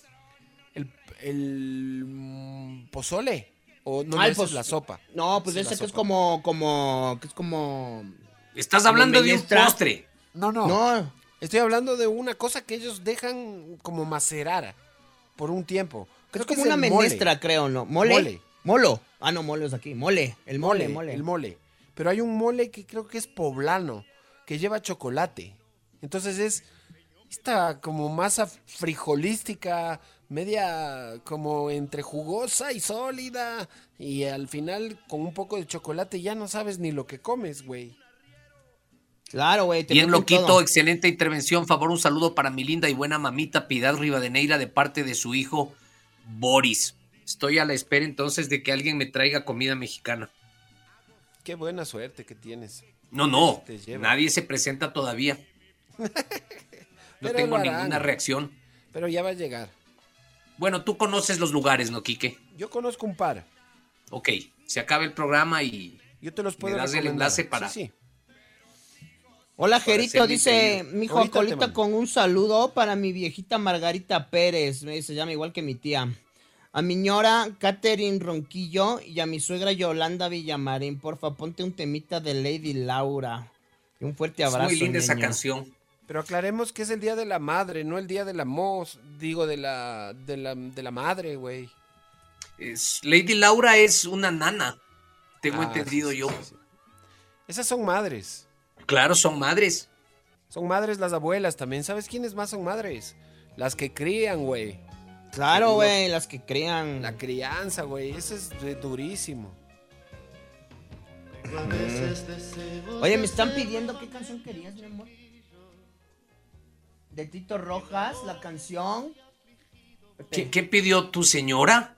el, el, pozole. O no, Ah, el esa es poz- la sopa. No, pues ese que es como, como, que es como... Estás hablando de un postre. No, no. No, Estoy hablando de una cosa que ellos dejan como macerar por un tiempo. Creo es que como es una mole. menestra, creo, ¿no? ¿Mole? Mole. Molo. Ah, no, mole es aquí. Mole. El mole, Mole, mole. El mole. Pero hay un mole que creo que es poblano, que lleva chocolate. Entonces es esta como masa frijolística, media como entre jugosa y sólida. Y al final con un poco de chocolate ya no sabes ni lo que comes, güey. Claro, güey. te Bien loquito, todo. excelente intervención. Favor, un saludo para mi linda y buena mamita Piedad Rivadeneira de parte de su hijo Boris. Estoy a la espera entonces de que alguien me traiga comida mexicana. Qué buena suerte que tienes. No, no, nadie se presenta todavía. No tengo ninguna reacción. Pero ya va a llegar. Bueno, tú conoces los lugares, ¿no, Quique? Yo conozco un par. Ok, se acaba el programa y Yo te los puedo me das el enlace para... Sí, sí. Hola, hacerle dice mi hijo Colita con un saludo para mi viejita Margarita Pérez, me- se llama igual que mi tía. A mi ñora Catherine Ronquillo y a mi suegra Yolanda Villamarín, porfa, ponte un temita de Lady Laura. Y un fuerte Es abrazo. muy linda esa canción. Pero aclaremos que es el día de la madre, no el día de la mos, digo de la de la, de la madre, güey. Es- Lady Laura es una nana, tengo Ah, entendido sí, yo. sí, sí. Esas son madres. Claro, son madres. Son madres las abuelas también. ¿Sabes quiénes más son madres? Las que crían, güey. Claro, güey, las que crean. La crianza, güey. Eso es durísimo. Oye, me están pidiendo qué canción querías, mi amor. De Tito Rojas, la canción. ¿Qué, qué pidió tu señora?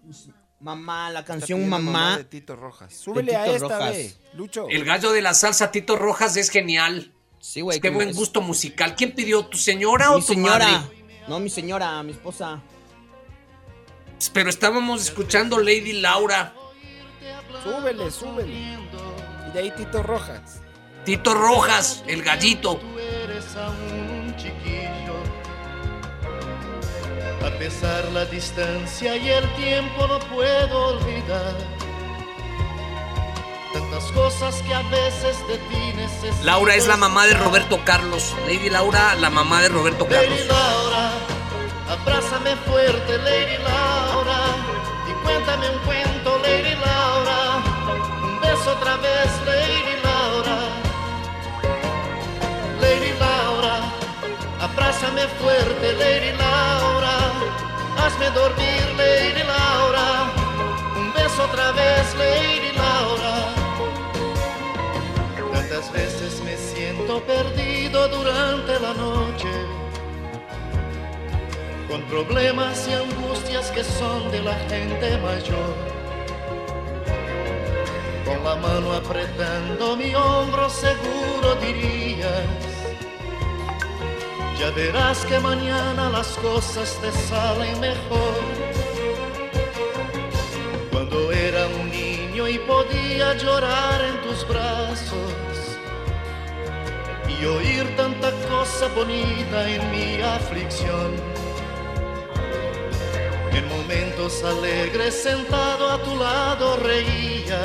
Mamá, la canción Mamá. de Tito Rojas. Súbele a esta, Rojas. Lucho. El gallo de la salsa Tito Rojas es genial. Sí, güey. Qué buen gusto musical. ¿Quién pidió? ¿Tu señora o tu señora. madre? No, mi señora, mi esposa. Pero estábamos escuchando Lady Laura. Súbele, súbele. Y de ahí Tito Rojas. Tito Rojas, el gallito. eres aún chiquillo. A pesar la distancia y el tiempo no puedo olvidar. Tantas cosas que a veces de ti necesito. Laura es la mamá de. Roberto Carlos. Lady Laura, la mamá de Roberto Carlos. Lady Laura, abrázame fuerte, Lady Laura, y cuéntame un cuento, Lady Laura. Un beso otra vez, Lady Laura. Lady Laura, abrázame fuerte, Lady Laura. Hazme dormir, Lady Laura. Un beso otra vez, Lady Laura. Tantas veces me siento perdido durante la noche con problemas y angustias que son de la gente mayor. Con la mano apretando mi hombro seguro dirías, ya verás que mañana las cosas te salen mejor. Cuando era un niño y podía llorar en tus brazos y oír tanta cosa bonita en mi aflicción. En momentos alegres sentado a tu lado reía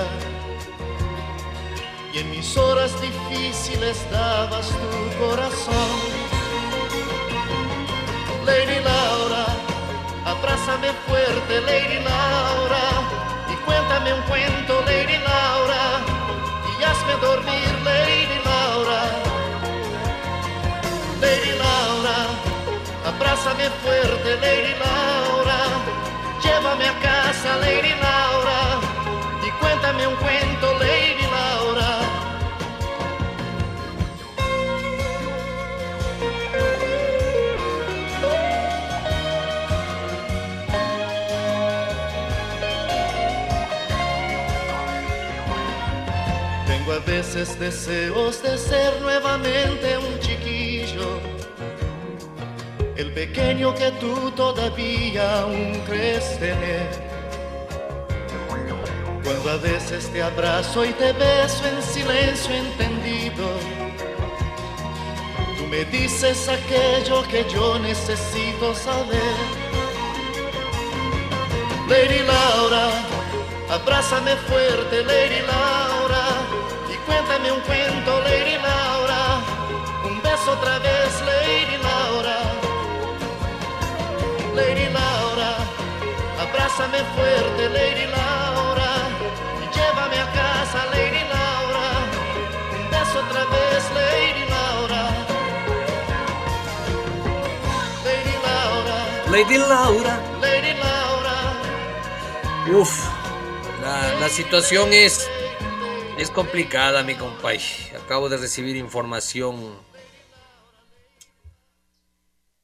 y en mis horas difíciles dabas tu corazón. Lady Laura, abrázame fuerte, Lady Laura, y cuéntame un cuento deseos de ser nuevamente un chiquillo, el pequeño que tú todavía aún crees tener. Cuando a veces te abrazo y te beso en silencio entendido, tú me dices aquello que yo necesito saber. Lady Laura, abrázame fuerte, Lady Laura, cuéntame un cuento, Lady Laura, un beso otra vez, Lady Laura. Lady Laura, abrázame fuerte, Lady Laura, y llévame a casa, Lady Laura, un beso otra vez, Lady Laura. Lady Laura, Lady Laura. Lady Laura. Uf, la, la situación es, es complicada, mi compay. Acabo de recibir información.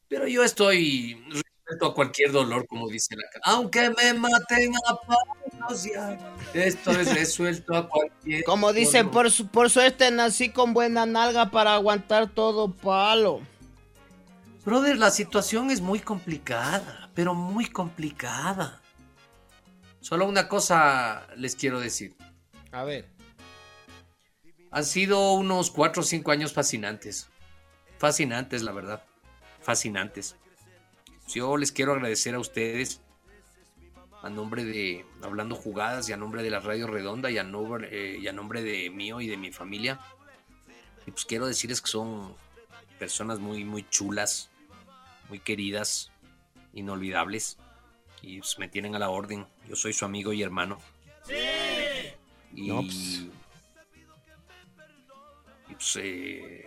Pero yo estoy resuelto a cualquier dolor, como dice la ca- Aunque me maten a palos ya. Estoy resuelto a cualquier Como dicen, dolor. por, su- por suerte nací con buena nalga para aguantar todo palo. Brother, la situación es muy complicada, pero muy complicada. Solo una cosa les quiero decir. A ver. Han sido unos cuatro o cinco años fascinantes. Fascinantes, la verdad. Fascinantes. Yo les quiero agradecer a ustedes a nombre de Hablando Jugadas y a nombre de la Radio Redonda y a nombre, eh, y a nombre de mío y de mi familia. Y pues quiero decirles que son personas muy, muy chulas, muy queridas, inolvidables. Y pues me tienen a la orden. Yo soy su amigo y hermano. Y, No, pues. Pues, eh,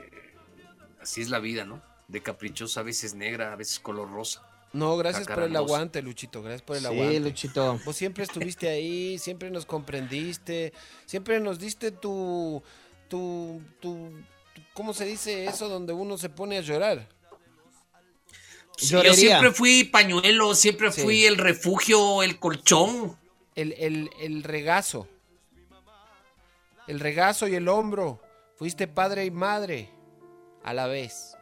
así es la vida, ¿no? De caprichosa, a veces negra, a veces color rosa. No, gracias por el aguante, Luchito. Gracias por el Sí, aguante. Luchito. Vos siempre estuviste ahí, siempre nos comprendiste, siempre nos diste tu, tu, tu, tu- ¿cómo se dice eso donde uno se pone a llorar? Sí, yo siempre fui pañuelo, siempre Sí. fui el refugio, el colchón. El, el, el regazo. El regazo y el hombro. Fuiste padre y madre a la vez.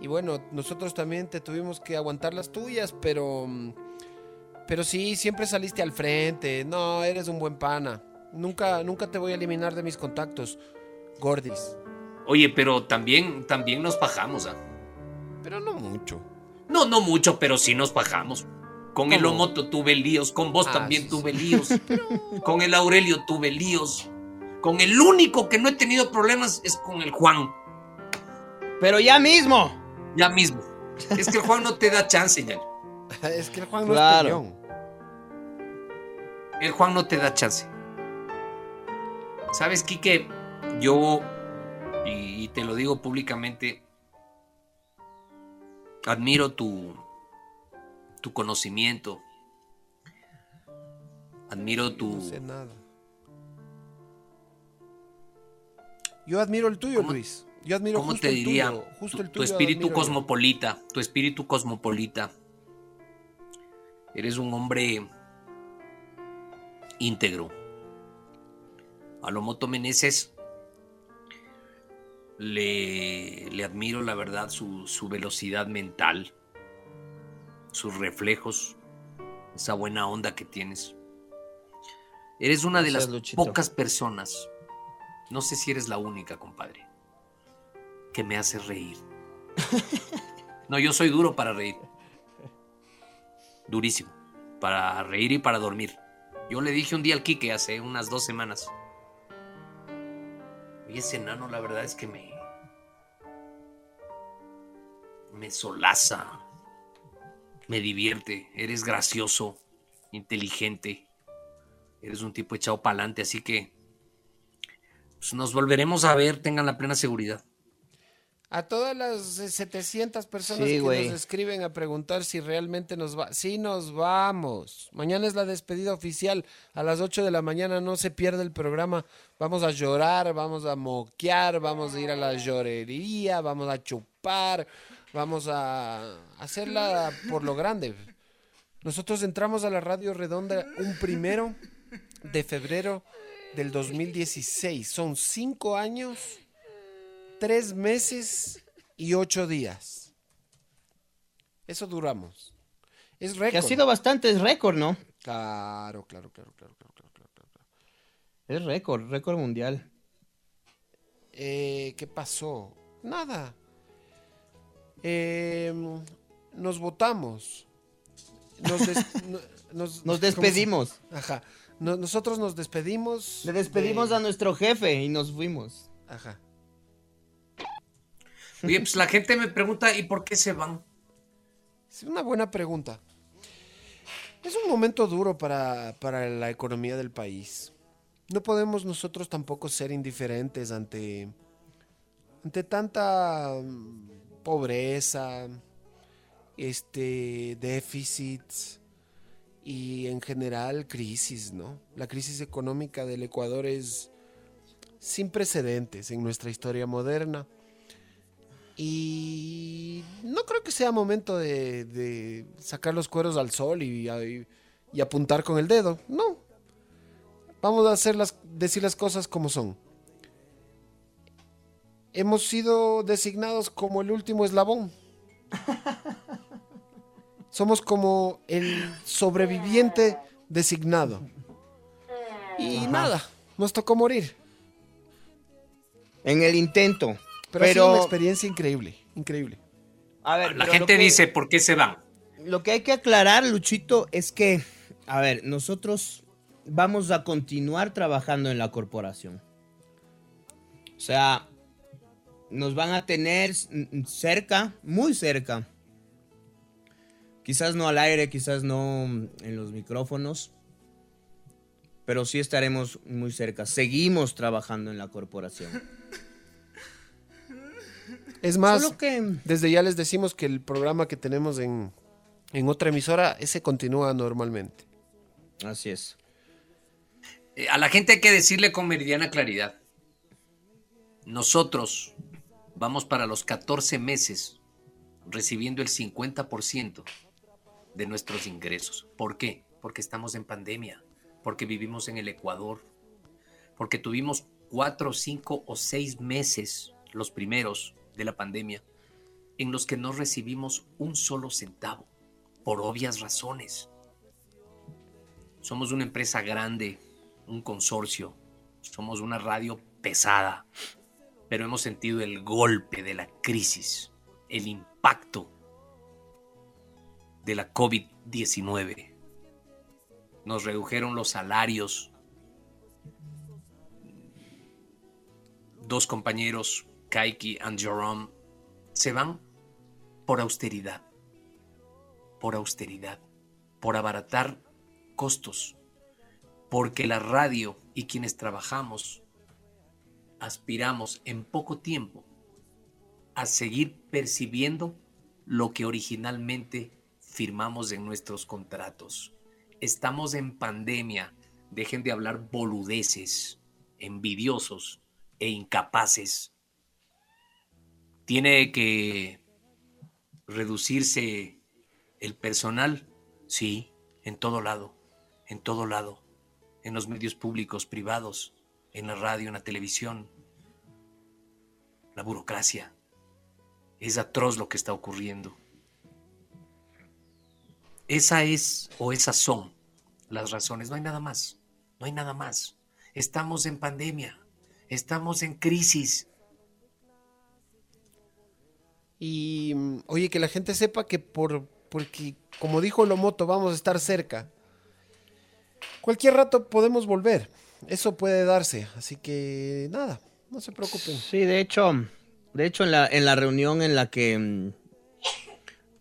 Y bueno, nosotros también te tuvimos que aguantar las tuyas, pero. Pero sí, siempre saliste al frente. No, eres un buen pana. Nunca, nunca te voy a eliminar de mis contactos. Gordis. Oye, pero también, también nos pajamos, ¿ah? Pero no mucho. No, no mucho, pero sí nos pajamos. Con el. Omoto tuve líos, con vos Ah, también sí, tuve líos, con el Aurelio tuve líos. Con el único que no he tenido problemas es con el Juan. Pero ya mismo. Ya mismo. Es que el Juan no te da chance, ñaño. es que el Juan no Claro. es peleón. El Juan no te da chance. ¿Sabes, Quique? Yo, y, y te lo digo públicamente, admiro tu, tu conocimiento. Admiro tu... No sé nada. Yo admiro el tuyo, ¿Cómo- Luis. Yo admiro ¿Cómo justo te el diría? tuyo. Justo tu, el tu tuyo espíritu admiro. cosmopolita, tu espíritu cosmopolita. Eres un hombre íntegro. A Lomoto Meneses le, le admiro, la verdad, su, su velocidad mental, sus reflejos, esa buena onda que tienes. Eres una de Gracias, las Luchito. pocas personas, no sé si eres la única, compadre, que me hace reír. No, yo soy duro para reír. Durísimo. Para reír y para dormir. Yo le dije un día al Quique hace unas dos semanas. Y ese enano, la verdad es que me. Me solaza. Me divierte. Eres gracioso. Inteligente. Eres un tipo echado para adelante. Así que. Pues, nos volveremos a ver. Tengan la plena seguridad. A todas las eh, 700 personas Sí, que nos escriben a preguntar si realmente nos va. Sí, nos vamos. Mañana es la despedida oficial. A las 8 de la mañana no se pierde el programa. Vamos a llorar, vamos a moquear, vamos a ir a la llorería, vamos a chupar, vamos a hacerla por lo grande. Nosotros entramos a la Radio Redonda un primero de febrero del 2016. Son cinco años, tres meses y ocho días. Eso duramos. Es récord. Que ha sido bastante, es récord, ¿no? Claro, claro, claro, claro, claro, claro, claro, claro. Es récord, récord mundial. Eh, ¿Qué pasó? Nada. Eh, nos votamos. Nos, des- nos, Nos ¿cómo se- despedimos. Ajá. No- nosotros nos despedimos. Le despedimos de- a nuestro jefe y nos fuimos. Ajá. Oye, pues la gente me pregunta, ¿y por qué se van? Es una buena pregunta. Es un momento duro para, para la economía del país. No podemos nosotros tampoco ser indiferentes ante, ante tanta mm, pobreza, este, déficits y en general crisis, ¿no? La crisis económica del Ecuador es sin precedentes en nuestra historia moderna. Y no creo que sea momento de, sacar los cueros al sol y- y apuntar con el dedo. No. Vamos a hacer las, decir las cosas como son. Hemos sido designados como el último eslabón. Somos como el sobreviviente designado. Y nada, nos tocó morir. En el intento. Pero, ha sido Pero, una experiencia increíble, increíble. a ver, La gente que- dice, ¿por qué se van? Lo que hay que aclarar, Luchito, es que, a ver, nosotros vamos a continuar trabajando en la corporación. O sea, nos van a tener cerca, muy cerca. Quizás no al aire, quizás no mm, en los micrófonos, pero sí estaremos muy cerca. Seguimos trabajando en la corporación. Es más, Solo que- desde ya les decimos que el programa que tenemos en, en otra emisora, ese continúa normalmente. Así es. Eh, A la gente hay que decirle con meridiana claridad. Nosotros vamos para los 14 meses recibiendo el 50% de nuestros ingresos. ¿Por qué? Porque estamos en pandemia, porque vivimos en el Ecuador, porque tuvimos cuatro, cinco o seis meses, los primeros de la pandemia, en los que no recibimos un solo centavo, por obvias razones. Somos una empresa grande, un consorcio, somos una radio pesada, pero hemos sentido el golpe de la crisis, el impacto de la COVID-19. Nos redujeron los salarios. Dos compañeros, Kaiki y Jerome, se van por austeridad. Por austeridad. Por abaratar costos. Porque la radio y quienes trabajamos aspiramos en poco tiempo a seguir percibiendo lo que originalmente firmamos en nuestros contratos. Estamos en pandemia. Dejen de hablar boludeces, envidiosos e incapaces. Tiene que reducirse el personal, sí, en todo lado, en todo lado, en los medios públicos, privados, en la radio, en la televisión. La burocracia. Es atroz lo que está ocurriendo. Esa es o esas son las razones. No hay nada más. No hay nada más. Estamos en pandemia. Estamos en crisis. Y mm, oye, que la gente sepa que por porque como dijo Lomoto, vamos a estar cerca. Cualquier rato podemos volver. Eso puede darse, así que nada, no se preocupen. Sí, de hecho, de hecho en la, en la reunión en la que, mm,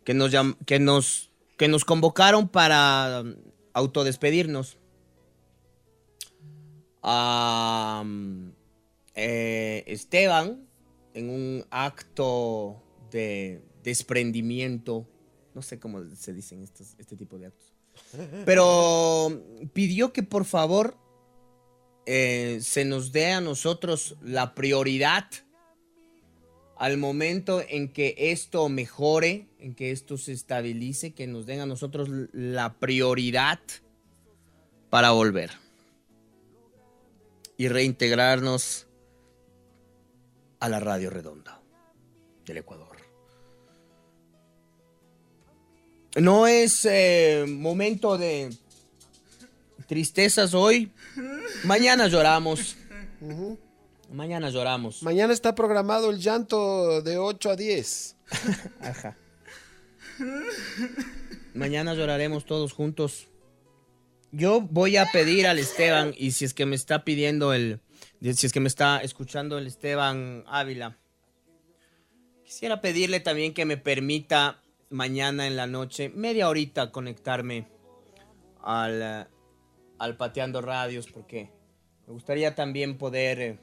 que, nos, llam- que, nos, que nos convocaron para mm, autodespedirnos, mm, eh, Esteban, en un acto de desprendimiento, no sé cómo se dicen estos, este tipo de actos, pero pidió que por favor eh, se nos dé a nosotros la prioridad al momento en que esto mejore, en que esto se estabilice, que nos den a nosotros la prioridad para volver. y reintegrarnos a la radio redonda del Ecuador. No es eh, momento de tristezas hoy. Mañana lloramos. Mañana lloramos. Mañana está programado el llanto de 8 a 10. Ajá. Mañana lloraremos todos juntos. Yo voy a pedir al Esteban, y si es que me está pidiendo el. Si es que me está escuchando el Esteban Ávila, quisiera pedirle también que me permita mañana en la noche, media horita, conectarme al, eh, al Pateando Radios, porque me gustaría también poder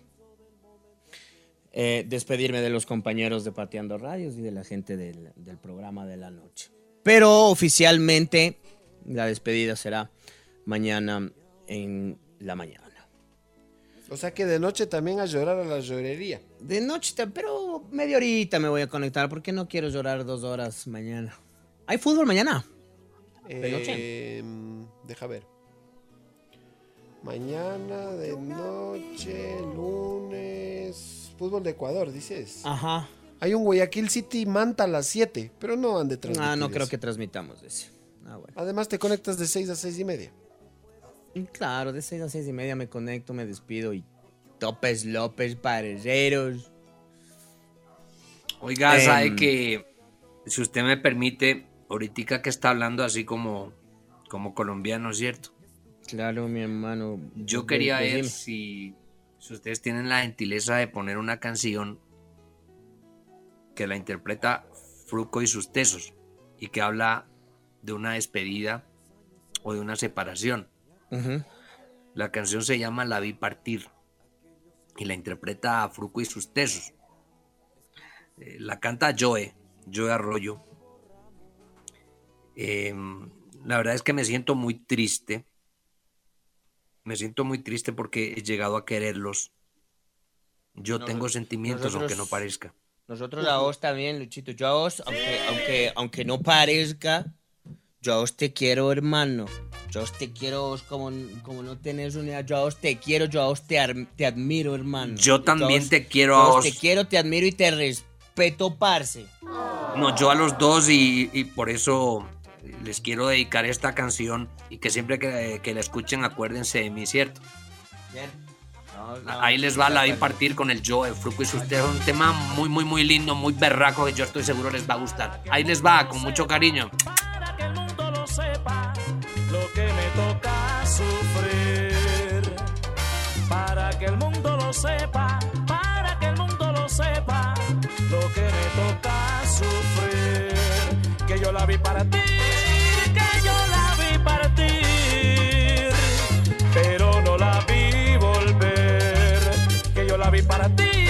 eh, eh, despedirme de los compañeros de Pateando Radios y de la gente del, del programa de la noche. Pero oficialmente la despedida será mañana en la mañana. O sea que de noche también a llorar a la llorería. De noche, pero media horita me voy a conectar porque no quiero llorar dos horas mañana. ¿Hay fútbol mañana? ¿De noche? Eh, deja ver. Mañana de noche, lunes. Fútbol de Ecuador, dices. Ajá. Hay un Guayaquil City Manta a las 7, pero no han de transmitir. Ah, no creo eso. que transmitamos ese. Ah, bueno. Además te conectas de 6 a 6 y media. Claro, de 6 a 6 y media me conecto, me despido y topes López, parejeros. Oiga, Em, sabe que, si usted me permite, ahorita que está hablando así como, como colombiano, ¿cierto? Claro, mi hermano. Yo quería Pues ver si, si ustedes tienen la gentileza de poner una canción que la interpreta Fruco y sus tesos y que habla de una despedida o de una separación. La canción se llama La vi partir y la interpreta Fruco y sus tesos. Eh, la canta Joe, Joe Arroyo. Eh, la verdad es que me siento muy triste. Me siento muy triste porque he llegado a quererlos. Yo tengo sentimientos, nosotros- aunque no parezca. Nosotros a vos también, Luchito. Yo a vos, aunque, aunque, aunque no parezca, yo a vos te quiero, hermano. Yo a vos te quiero vos como, como no tenés unidad. Yo a vos te quiero, yo a vos te, te admiro, hermano. Yo también vos- te quiero yo a vos vos. Te quiero, te admiro y te respeto, parce. No, yo a los dos y, y por eso les quiero dedicar esta canción y que siempre que, que la escuchen acuérdense de mí, ¿cierto? No, no, Ahí les va la vi partir con el Joe, Fruco y sus tesos. Un tema muy, muy, muy lindo, muy berraco que yo estoy seguro les va a gustar. Ahí les va, con mucho cariño. mundo lo sepa lo que me toca sufrir. Para que el mundo lo sepa, para que el mundo lo sepa lo que me toca sufrir. Que yo la vi para ti, para ti,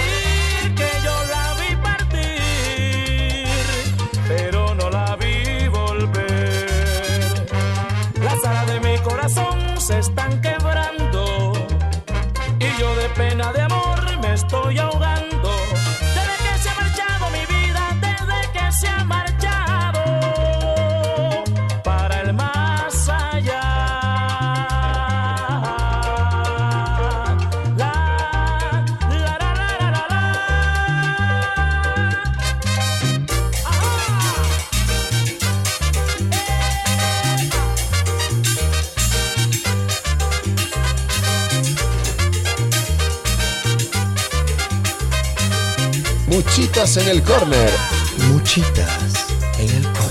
Muchitas en el corner. Muchitas en el corner.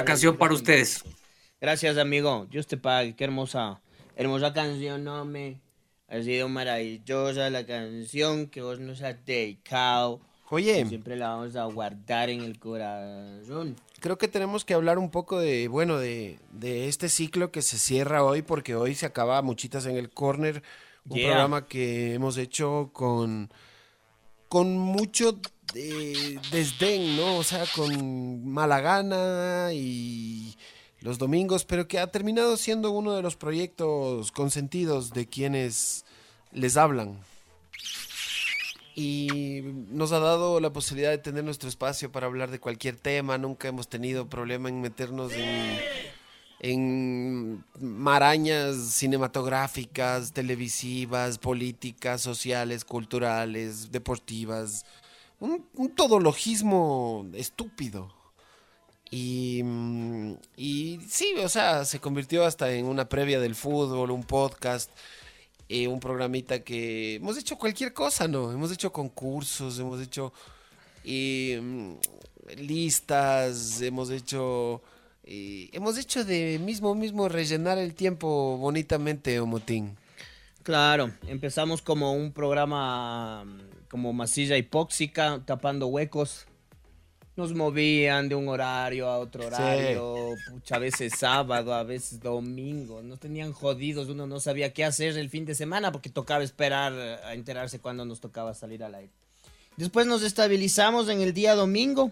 Esta canción para ustedes. Gracias, amigo. Dios te pague. Qué hermosa, hermosa canción, no me. Ha sido maravillosa la canción que vos nos has dedicado. Oye. Siempre la vamos a guardar en el corazón. Creo que tenemos que hablar un poco de, bueno, de, de este ciclo que se cierra hoy, porque hoy se acaba Muchitas en el Corner, un Yeah. programa que hemos hecho con, con mucho eh, desdén, ¿no? O sea, con mala gana y los domingos, pero que ha terminado siendo uno de los proyectos consentidos de quienes les hablan. Y nos ha dado la posibilidad de tener nuestro espacio para hablar de cualquier tema. Nunca hemos tenido problema en meternos en, en marañas cinematográficas, televisivas, políticas, sociales, culturales, deportivas. Un, un todologismo estúpido. Y, y sí, o sea, se convirtió hasta en una previa del fútbol, un podcast, eh, un programita que hemos hecho cualquier cosa, ¿no? Hemos hecho concursos, hemos hecho mm, listas, hemos hecho... hemos hecho de mismo mismo rellenar el tiempo bonitamente, Omotín. Claro, empezamos como un programa mm, como masilla hipóxica, tapando huecos. Nos movían de un horario a otro horario, pucha, a veces sábado, a veces domingo. Nos tenían jodidos, uno no sabía qué hacer el fin de semana porque tocaba esperar a enterarse cuando nos tocaba salir al aire. Después nos estabilizamos en el día domingo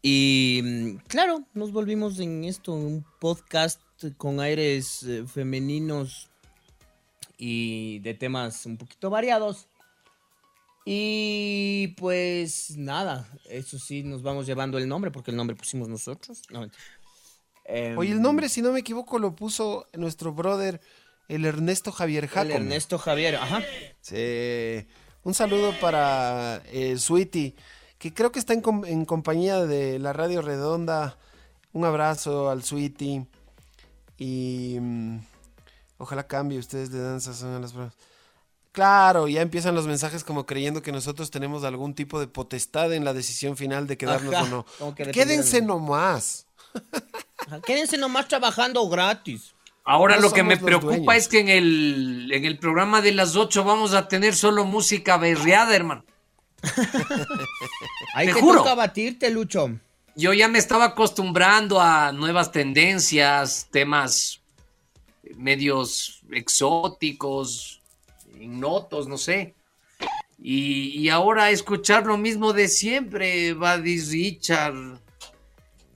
y mm, claro, nos volvimos en esto, un podcast con aires eh, femeninos y de temas un poquito variados. Y pues nada, eso sí, nos vamos llevando el nombre porque el nombre pusimos nosotros. No. Em, Oye, el nombre, si no me equivoco, lo puso nuestro brother, el Ernesto Javier El Jacob. Ernesto Javier, ajá. Sí. Un saludo para eh, Sweetie, que creo que está en, com- en compañía de la Radio Redonda. Un abrazo al Sweetie. Y mm, ojalá cambie. Ustedes de danza son a las pruebas. Claro, ya empiezan los mensajes como creyendo que nosotros tenemos algún tipo de potestad en la decisión final de quedarnos Ajá, o no. que Quédense nomás. Ajá, Quédense nomás trabajando gratis. Ahora No lo que me preocupa dueños. es que en el, en el programa de las 8 vamos a tener solo música berreada, hermano. Ahí Te te, juro. toca batirte, Lucho. Yo ya me estaba acostumbrando a nuevas tendencias, temas medios exóticos, ignotos, no sé. Y, y ahora escuchar lo mismo de siempre, Buddy Richard,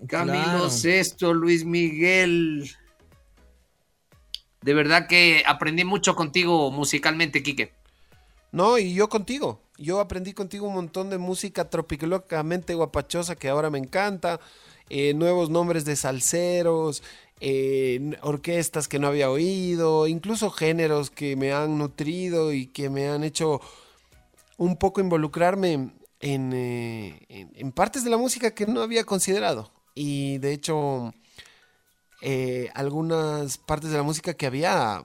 Camilo Claro. Sesto, Luis Miguel. De verdad que aprendí mucho contigo musicalmente, Quique. No, y yo contigo. Yo aprendí contigo un montón de música tropicalmente guapachosa que ahora me encanta. eh, nuevos nombres de salseros, orquestas que no había oído, incluso géneros que me han nutrido y que me han hecho un poco involucrarme en, eh, partes de la música que no había considerado. Y de hecho, eh, algunas partes de la música que había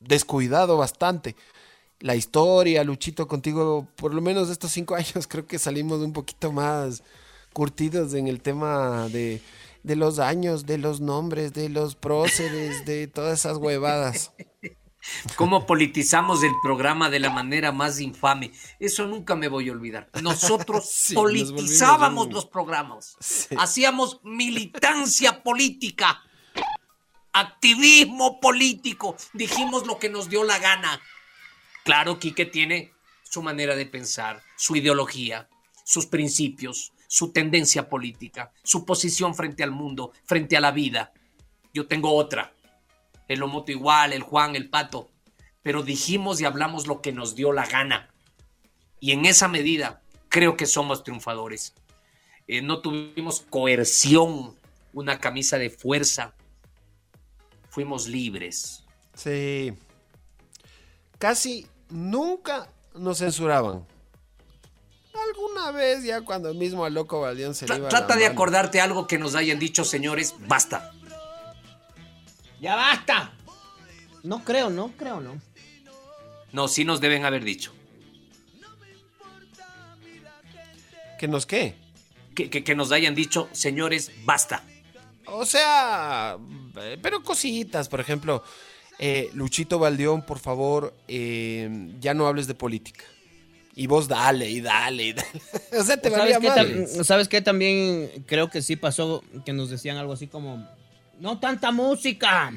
descuidado bastante. La historia, Luchito, contigo, por lo menos estos cinco años, creo que salimos un poquito más curtidos en el tema de, de los años, de los nombres, de los próceres, de todas esas huevadas. Cómo politizamos el programa de la manera más infame. Eso nunca me voy a olvidar. Nosotros Sí, politizábamos los programas. Sí. Hacíamos militancia política. Activismo político. Dijimos lo que nos dio la gana. Claro, Quique tiene su manera de pensar, su ideología, sus principios, su tendencia política, su posición frente al mundo, frente a la vida. Yo tengo otra. El Omoto igual, el Juan, el Pato. Pero dijimos y hablamos lo que nos dio la gana. Y en esa medida creo que somos triunfadores. Eh, no tuvimos coerción, una camisa de fuerza. Fuimos libres. Sí. Casi nunca nos censuraban. Alguna vez ya cuando mismo al loco Valdión se le iba trata la de mano. acordarte algo que nos hayan dicho, señores. Basta. ¡Ya basta! No creo, no creo, no. No, sí nos deben haber dicho. ¿Que nos qué? que, que- que nos hayan dicho, señores, basta. O sea, eh, pero cositas, por ejemplo, eh, Luchito Valdión, por favor, eh, ya no hables de política. Y vos dale, y dale, y dale. o sea, te ¿Sabes valía ¿Sabes qué? También creo que sí pasó que nos decían algo así como, no tanta música.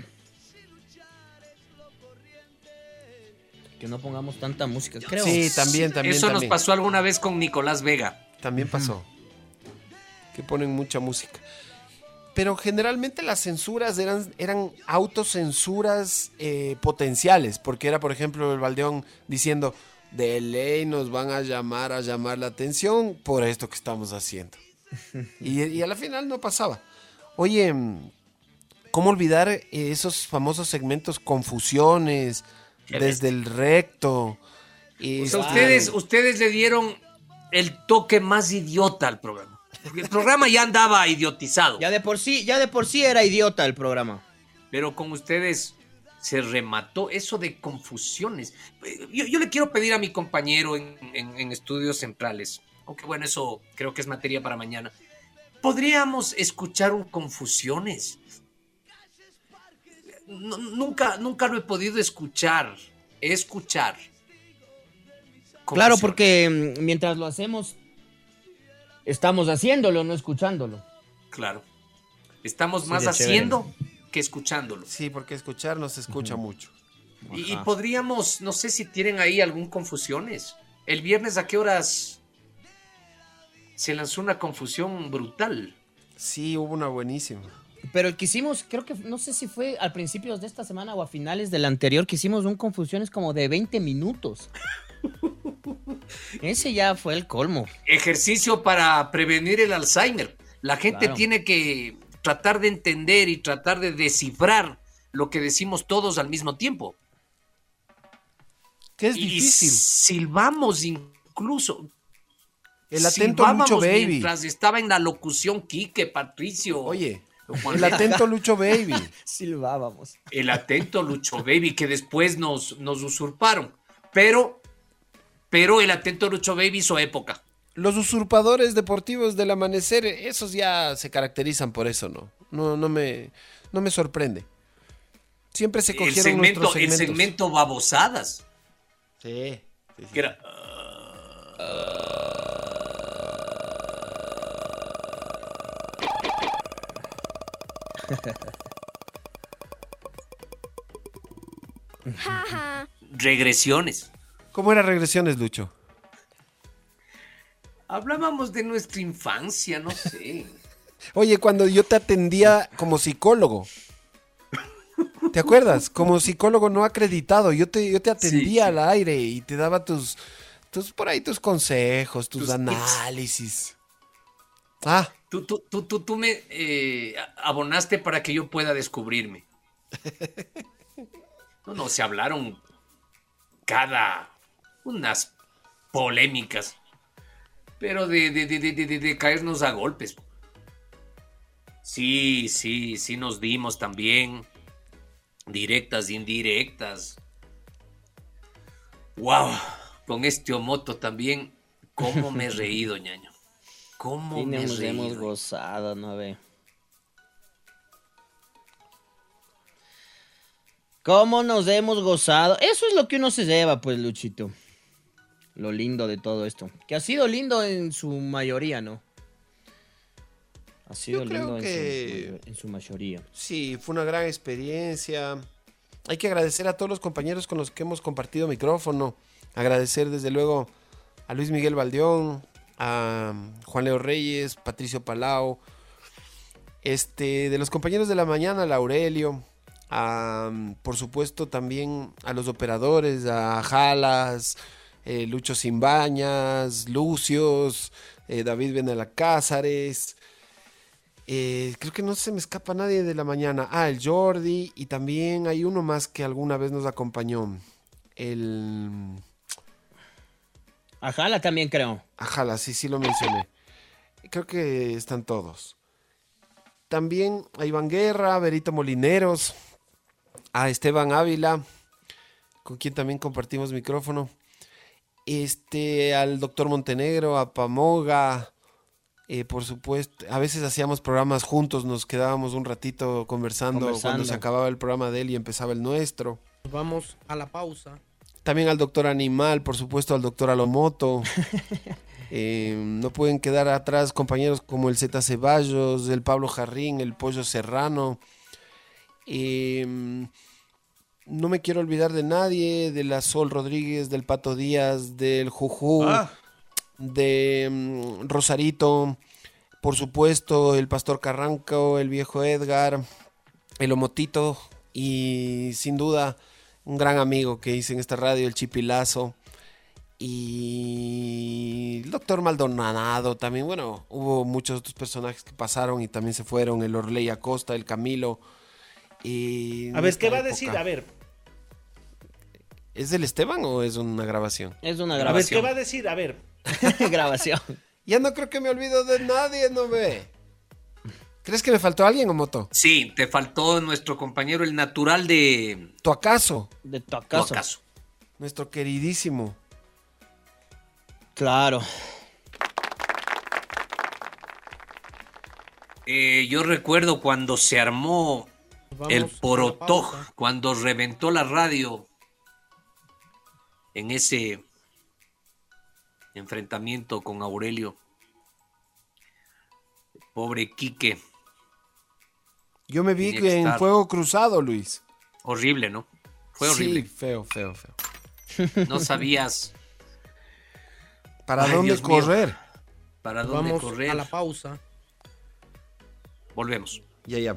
Que no pongamos tanta música, creo. Sí, también, también. Eso también. nos pasó alguna vez con Nicolás Vega. También pasó. Que ponen mucha música. Pero generalmente las censuras eran, eran autocensuras eh, potenciales, porque era, por ejemplo, el Valdeón diciendo, de ley nos van a llamar a llamar la atención por esto que estamos haciendo. y, y a la final no pasaba. Oye, ¿cómo olvidar esos famosos segmentos confusiones desde el recto? O sea, Este, ustedes, ustedes le dieron el toque más idiota al programa. Porque el programa ya andaba idiotizado. Ya de por sí, ya de por sí era idiota el programa. Pero con ustedes se remató eso de confusiones. Eh, Yo, yo le quiero pedir a mi compañero en, en- en estudios centrales, aunque bueno, eso creo que es materia para mañana. ¿Podríamos escuchar un confusiones? No- nunca, nunca lo he podido escuchar. Escuchar. Claro, porque mm, mientras lo hacemos, estamos haciéndolo, no escuchándolo. Claro. Estamos más chévere. Que escuchándolo. Sí, porque escuchar no se escucha mucho. Y, podríamos, no sé si tienen ahí algún confusiones. El viernes a qué horas se lanzó una confusión brutal. Sí, hubo una buenísima. Pero el que hicimos, creo que no sé si fue al principio de esta semana o a finales del anterior, que hicimos un confusiones como de 20 minutos. Ese ya fue el colmo. Ejercicio para prevenir el Alzheimer. La gente Claro. tiene que tratar de entender y tratar de descifrar lo que decimos todos al mismo tiempo. Que es Y difícil. silbamos incluso. El atento Lucho Baby. Mientras estaba en la locución Quique, Patricio. Oye, el atento Lucho Baby. Silbábamos. el atento Lucho Baby, que después nos, nos usurparon. Pero, pero el atento Lucho Baby hizo época. Los usurpadores deportivos del amanecer, esos ya se caracterizan por eso, ¿no? No, no me, no me sorprende. Siempre se El cogieron segmento, nuestros el segmentos. segmento babosadas. Sí. Que era, regresiones. ¿Cómo eran regresiones, Lucho? Hablábamos de nuestra infancia, no sé. Oye, cuando yo te atendía como psicólogo. ¿Te acuerdas? Como psicólogo no acreditado. Yo te, yo te atendía al aire y te daba tus, tus, por ahí tus consejos, tus, Tus tips. análisis. Ah, Tú, tú, tú, tú, tú me eh, abonaste para que yo pueda descubrirme. No, no, se hablaron cada unas polémicas, pero de, de, de, de, de- de caernos a golpes. Sí, sí, sí nos dimos también. Directas, indirectas. Wow, con este omoto también. ¿Cómo me he reído, ñaño? ¿Cómo Sí, me he nos hemos reído? gozado, ¿no ve? ¿Cómo nos hemos gozado? Eso es lo que uno se lleva, pues, Luchito. Lo lindo de todo esto. Que ha sido lindo en su mayoría, ¿no? Ha sido lindo en, que- su, en su mayoría. Sí, fue una gran experiencia. Hay que agradecer a todos los compañeros con los que hemos compartido micrófono. Agradecer desde luego a Luis Miguel Valdeón, a Juan Leo Reyes, Patricio Palau, este, de los compañeros de la mañana, a Aurelio, a, por supuesto también a los operadores, a Jalas, eh, Lucho Simbañas, Lucios, eh, David Benalacázares. Eh, creo que no se me escapa nadie de la mañana. Ah, el Jordi. Y también hay uno más que alguna vez nos acompañó. El. Ajala también creo. Ajala, sí, sí lo mencioné. Creo que están todos. También a Iván Guerra, a Berito Molineros, a Esteban Ávila, con quien también compartimos micrófono. Este, al doctor Montenegro, a Pamoga, Eh, por supuesto, a veces hacíamos programas juntos, nos quedábamos un ratito conversando, cuando se acababa el programa de él y empezaba el nuestro. Vamos a la pausa. También al doctor Animal, por supuesto, al doctor Alomoto. Eh, no pueden quedar atrás compañeros como el Z Ceballos, el Pablo Jarrín, el Pollo Serrano. Eh, no me quiero olvidar de nadie, de la Sol Rodríguez, del Pato Díaz, del Juju, Ah. de mm, Rosarito, por supuesto, el Pastor Carranco, el viejo Edgar, el Omotito y sin duda un gran amigo que hice en esta radio, el Chipilazo. Y el doctor Maldonado también, bueno, hubo muchos otros personajes que pasaron y también se fueron, el Orley Acosta, el Camilo. Y A ver, ¿qué va a decir? A ver, ¿Es del Esteban o es una grabación? Es una a ver, ¿qué grabación. va a decir? A ver. grabación. Ya no creo que me olvido de nadie, no ve. ¿Crees que me faltó alguien o moto? Sí, te faltó nuestro compañero, el natural de ¿Tu acaso? De tu tu acaso. acaso. Nuestro queridísimo. Claro. Eh, yo recuerdo cuando se armó Vamos el porotoj, cuando reventó la radio en ese enfrentamiento con Aurelio. Pobre Quique, Yo me vi en estar. Fuego Cruzado, Luis. horrible, ¿no? Fue horrible. Sí, feo, feo, feo. No sabías ¿Para Ay, dónde Dios mío. correr? para dónde Vamos correr. a la pausa. Volvemos. Ya, ya.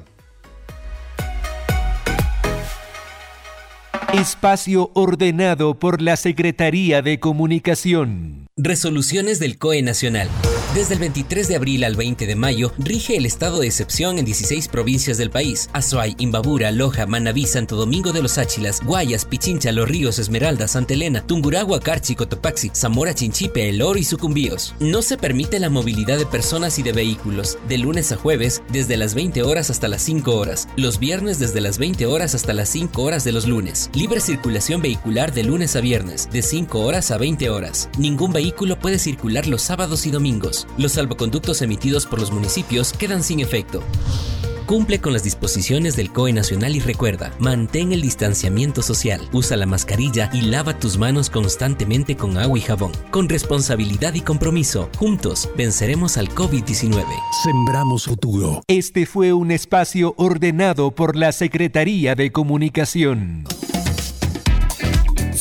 Espacio ordenado por la Secretaría de Comunicación. Resoluciones del COE Nacional. Desde el 23 de abril al 20 de mayo rige el estado de excepción en 16 provincias del país: Azuay, Imbabura, Loja, Manabí, Santo Domingo de los Áchilas, Guayas, Pichincha, Los Ríos, Esmeralda, Santa Elena, Tunguragua, Carchi, Cotopaxi, Zamora, Chinchipe, El Oro y Sucumbíos. No se permite la movilidad de personas y de vehículos de lunes a jueves desde las 20 horas hasta las 5 horas, los viernes desde las 20 horas hasta las 5 horas de los lunes. Libre circulación vehicular de lunes a viernes, de 5 horas a 20 horas. Ningún vehículo puede circular los sábados y domingos. Los salvoconductos emitidos por los municipios quedan sin efecto. Cumple con las disposiciones del COE Nacional y recuerda, mantén el distanciamiento social, usa la mascarilla y lava tus manos constantemente con agua y jabón. Con responsabilidad y compromiso, juntos venceremos al COVID-19. Sembramos futuro. Este fue un espacio ordenado por la Secretaría de Comunicación.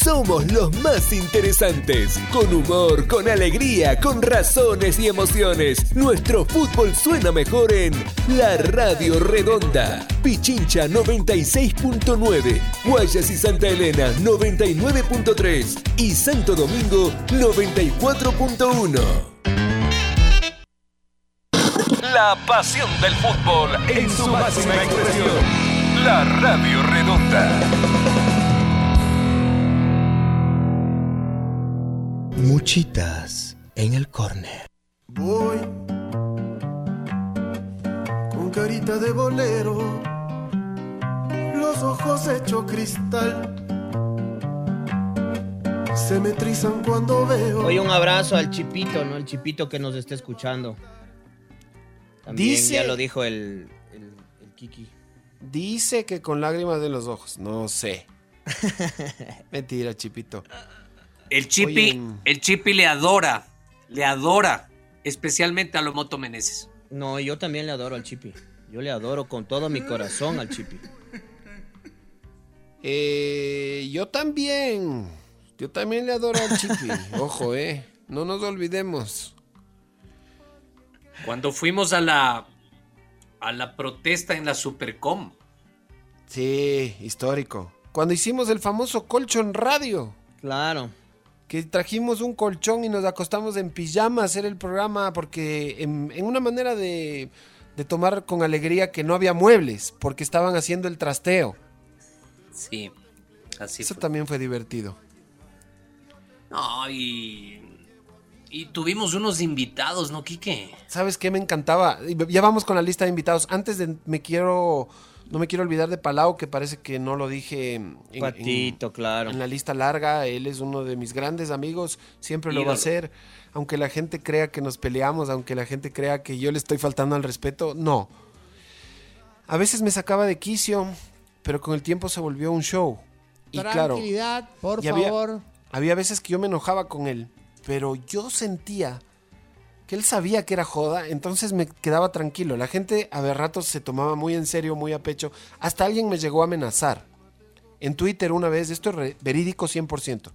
Somos los más interesantes. Con humor, con alegría, con razones y emociones. Nuestro fútbol suena mejor en La Radio Redonda. Pichincha 96.9. Guayas y Santa Elena 99.3. Y Santo Domingo 94.1. La pasión del fútbol en su máxima expresión. La Radio Redonda. Muchitas en el córner. Voy con carita de bolero, los ojos hecho cristal. Se me trizan cuando veo. Oye, un abrazo al Chipito, ¿no? El Chipito que nos está escuchando. También Dice- ya lo dijo el, el, el Kiki. Dice que con lágrimas de los ojos. No sé. Mentira, Chipito. El Chipi, Oye, el Chipi le adora, le adora, especialmente a Lomoto Meneses. No, yo también le adoro al Chipi. Yo le adoro con todo mi corazón al Chipi. Eh, yo también. Yo también le adoro al Chipi. Ojo, eh. No nos olvidemos. Cuando fuimos a la a la protesta en la Supercom, Sí, histórico. Cuando hicimos el famoso colchón radio. Claro. Que trajimos un colchón y nos acostamos en pijama a hacer el programa porque en, en una manera de, de tomar con alegría que no había muebles porque estaban haciendo el trasteo. sí, así Eso fue. también fue divertido. No, y y tuvimos unos invitados, ¿no, Quique? ¿Sabes qué me encantaba? Ya vamos con la lista de invitados. Antes de me quiero No me quiero olvidar de Palau, que parece que no lo dije en, en- Patito, claro. en la lista larga. Él es uno de mis grandes amigos, siempre lo va a ser. Aunque la gente crea que nos peleamos, aunque la gente crea que yo le estoy faltando al respeto, no. A veces me sacaba de quicio, pero con el tiempo se volvió un show. Y claro, por y había- favor. había veces que yo me enojaba con él, pero yo sentía que él sabía que era joda, entonces me quedaba tranquilo. La gente a ver ratos se tomaba muy en serio, muy a pecho. Hasta alguien me llegó a amenazar. En Twitter una vez, esto es verídico 100%.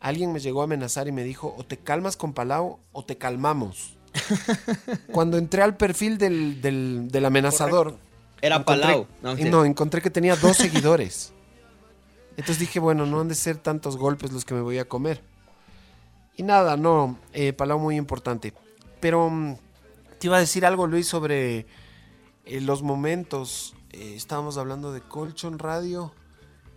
Alguien me llegó a amenazar y me dijo, o te calmas con Palau o te calmamos. Cuando entré al perfil del, del- del amenazador... Era encontré- Palau. No, no, encontré que tenía dos seguidores. Entonces dije, bueno, no han de ser tantos golpes los que me voy a comer. Y nada, no, eh, Palau muy importante. Pero mm, te iba a decir algo, Luis, sobre eh, los momentos. Eh, estábamos hablando de Colchon Radio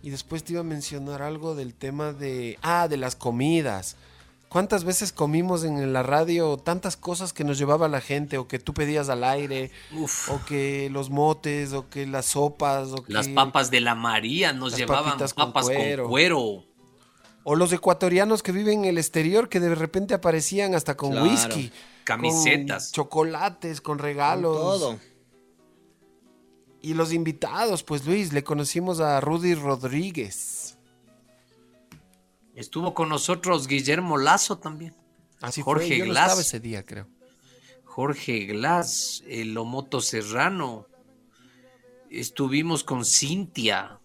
y después te iba a mencionar algo del tema de... Ah, de las comidas. ¿Cuántas veces comimos en la radio tantas cosas que nos llevaba la gente o que tú pedías al aire? O que los motes, o que las sopas, o que... Las papas de la María nos llevaban con papas cuero. con cuero. O los ecuatorianos que viven en el exterior que de repente aparecían hasta con Claro. whisky. Camisetas. Con chocolates, con regalos. Con todo. Y los invitados, pues Luis, le conocimos a Rudy Rodríguez. Estuvo con nosotros Guillermo Lazo también. Así Jorge fue, yo no Glass. estaba ese día, creo. Jorge Glass, el Lomoto Serrano. Estuvimos con Cintia.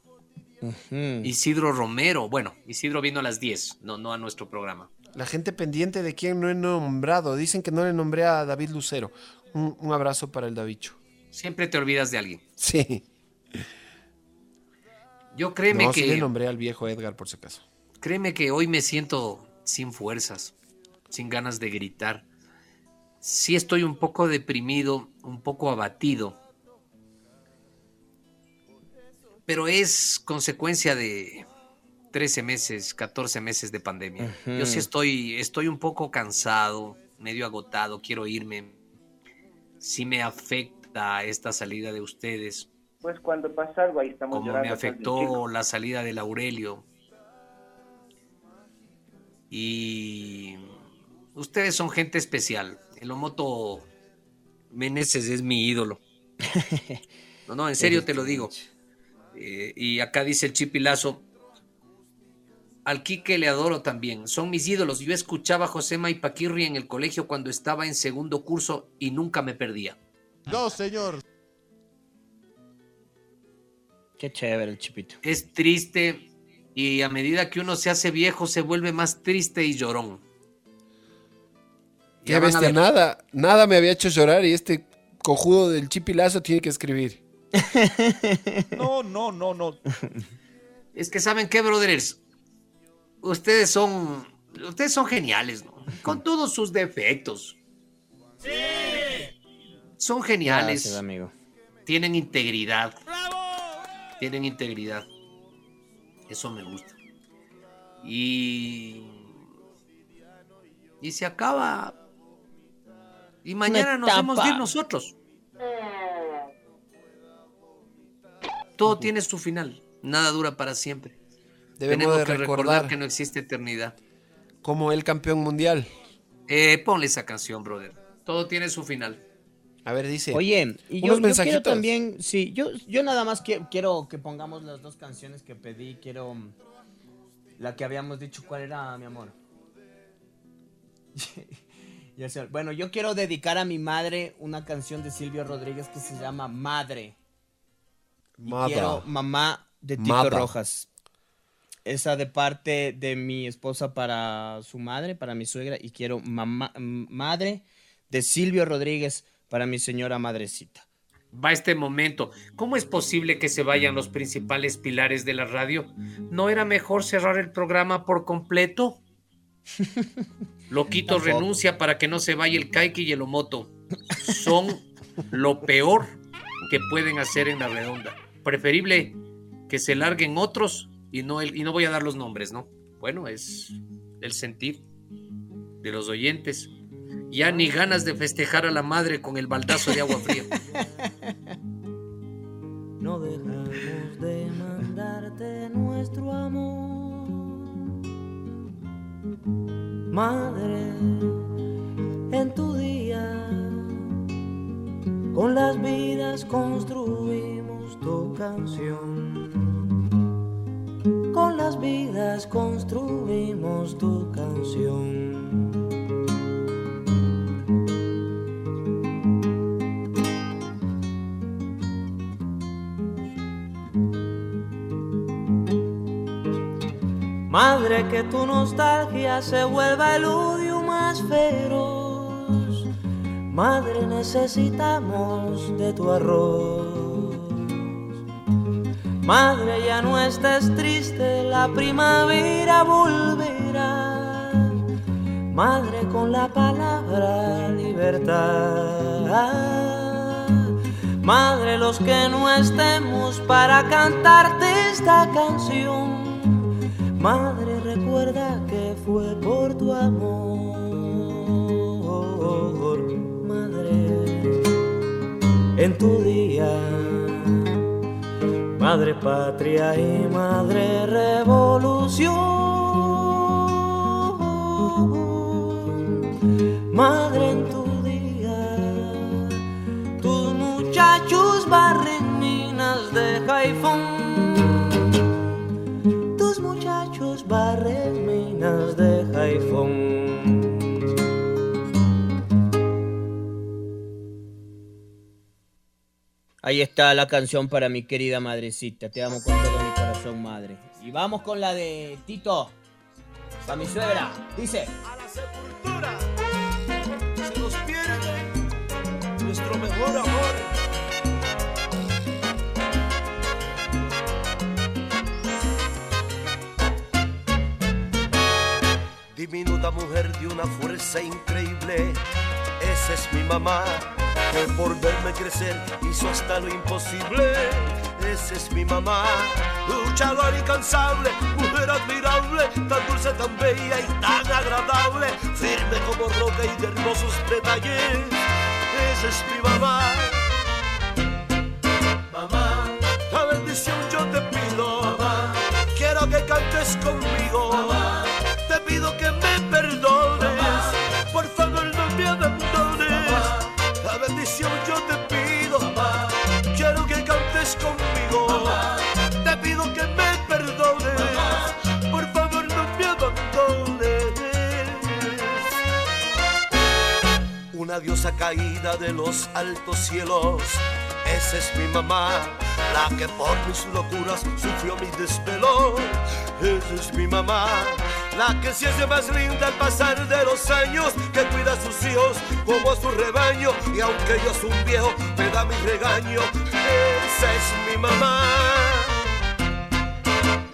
Isidro Romero. Bueno, Isidro vino a las 10, no, no a nuestro programa. La gente pendiente de quién no he nombrado. Dicen que no le nombré a David Lucero. Un, un abrazo para el Davicho. Siempre te olvidas de alguien. Sí. Yo créeme no, sí que le nombré al viejo Edgar, por si acaso. créeme que hoy me siento sin fuerzas, sin ganas de gritar. Sí estoy un poco deprimido, un poco abatido. Pero es consecuencia de 13 meses, 14 meses de pandemia. Yo sí estoy, estoy un poco cansado, medio agotado, quiero irme. Sí me afecta esta salida de ustedes, Pues cuando pasa algo ahí estamos como me llorando. tiempo. afectó la salida del Aurelio. Y ustedes son gente especial. El Omoto Meneses es mi ídolo. No, no, en serio te lo digo. Eh, y acá dice el Chipilazo. Al Quique le adoro también. Son mis ídolos. Yo escuchaba a José Maipaquirri en el colegio cuando estaba en segundo curso y nunca me perdía. No, señor. Qué chévere el chipito. Es triste y a medida que uno se hace viejo se vuelve más triste y llorón. Ya bestia, nada, nada me había hecho llorar y este cojudo del chipilazo tiene que escribir. No, no, no, no. Es que saben qué, brothers. Ustedes son. Ustedes son geniales, ¿no? Con todos sus defectos. Son geniales. Gracias, amigo. Tienen integridad. Tienen integridad. Eso me gusta. Y. Y se acaba. Y mañana nos hemos de ir nosotros. Todo tiene su final. Nada dura para siempre. Debemos Tenemos de que recordar recordar que no existe eternidad. como el campeón mundial. Eh, ponle esa canción, brother. Todo tiene su final. A ver, dice. Oye, y yo, quiero también, sí, yo, yo nada más que- quiero que pongamos las dos canciones que pedí, quiero mm, la que habíamos dicho, ¿cuál era, mi amor? Bueno, yo quiero dedicar a mi madre una canción de Silvio Rodríguez que se llama Madre. Y quiero Mamá de Tito Mother. Rojas. Esa de parte de mi esposa para su madre, para mi suegra. Y quiero mamá, Madre de Silvio Rodríguez para mi señora madrecita. Va este momento. ¿Cómo es posible que se vayan los principales pilares de la radio? ¿No era mejor cerrar el programa por completo? Loquito Tampoco. renuncia para que no se vaya el Kaiki y el Omoto. Son lo peor que pueden hacer en la redonda. Preferible que se larguen otros y no, y no voy a dar los nombres, ¿no? Bueno, es el sentir de los oyentes. Ya ni ganas de festejar a la madre con el baldazo de agua fría. No dejamos de mandarte nuestro amor. Madre, en tu día, con las vidas construimos tu canción. Con las vidas construimos tu canción. Madre, que tu nostalgia se vuelva el odio más feroz. Madre, necesitamos de tu arroz. Madre, ya no estés triste, la primavera volverá. Madre, con la palabra libertad. Madre, los que no estemos para cantarte esta canción. Madre, recuerda que fue por tu amor. Madre, en tu día, Madre patria y Madre revolución. Madre, en tu día, tus muchachos barren minas de Jaifón. Tus muchachos barren Ahí está la canción para mi querida madrecita. Te amo con todo mi corazón, madre. Y vamos con la de Tito. Para mi suegra. Dice. Se nos pierde nuestro mejor amor. Diminuta mujer de una fuerza increíble, esa es mi mamá, que por verme crecer hizo hasta lo imposible. Esa es mi mamá, luchadora incansable, mujer admirable, tan dulce, tan bella y tan agradable, firme como roca y de hermosos detalles. Esa es mi mamá. Mamá, la bendición yo te pido, mamá, quiero que cantes conmigo, Una diosa caída de los altos cielos, esa es mi mamá, la que por mis locuras sufrió mi desvelo. Esa es mi mamá, la que se hace más linda al pasar de los años, que cuida a sus hijos como a su rebaño, y aunque yo soy un viejo, me da mi regaño. Esa es mi mamá.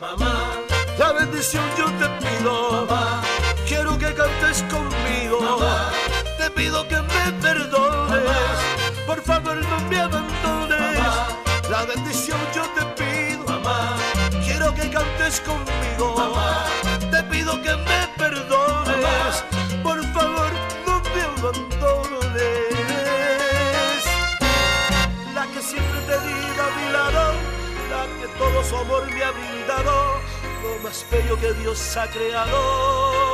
Mamá, la bendición yo te pido, mamá, quiero que cantes conmigo, mamá, pido que me perdones, por favor no me abandones, la bendición yo te pido, mamá, quiero que cantes conmigo, mamá, te pido que me perdones, por favor no me abandones, la que siempre te diga a mi lado, la que todo su amor me ha brindado, lo más bello que Dios ha creado.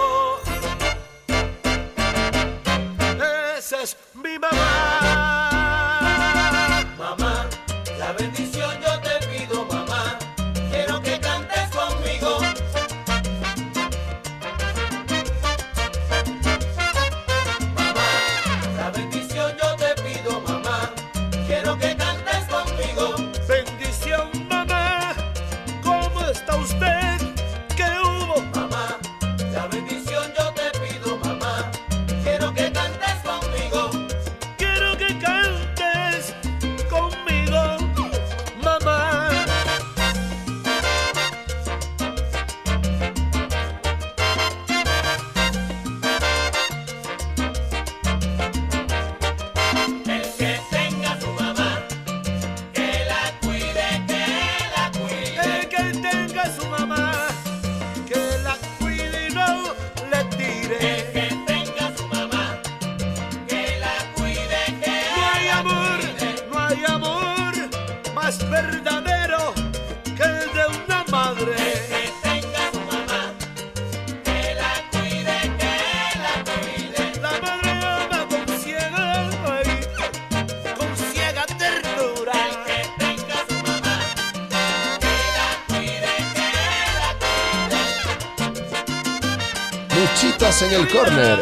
El corner.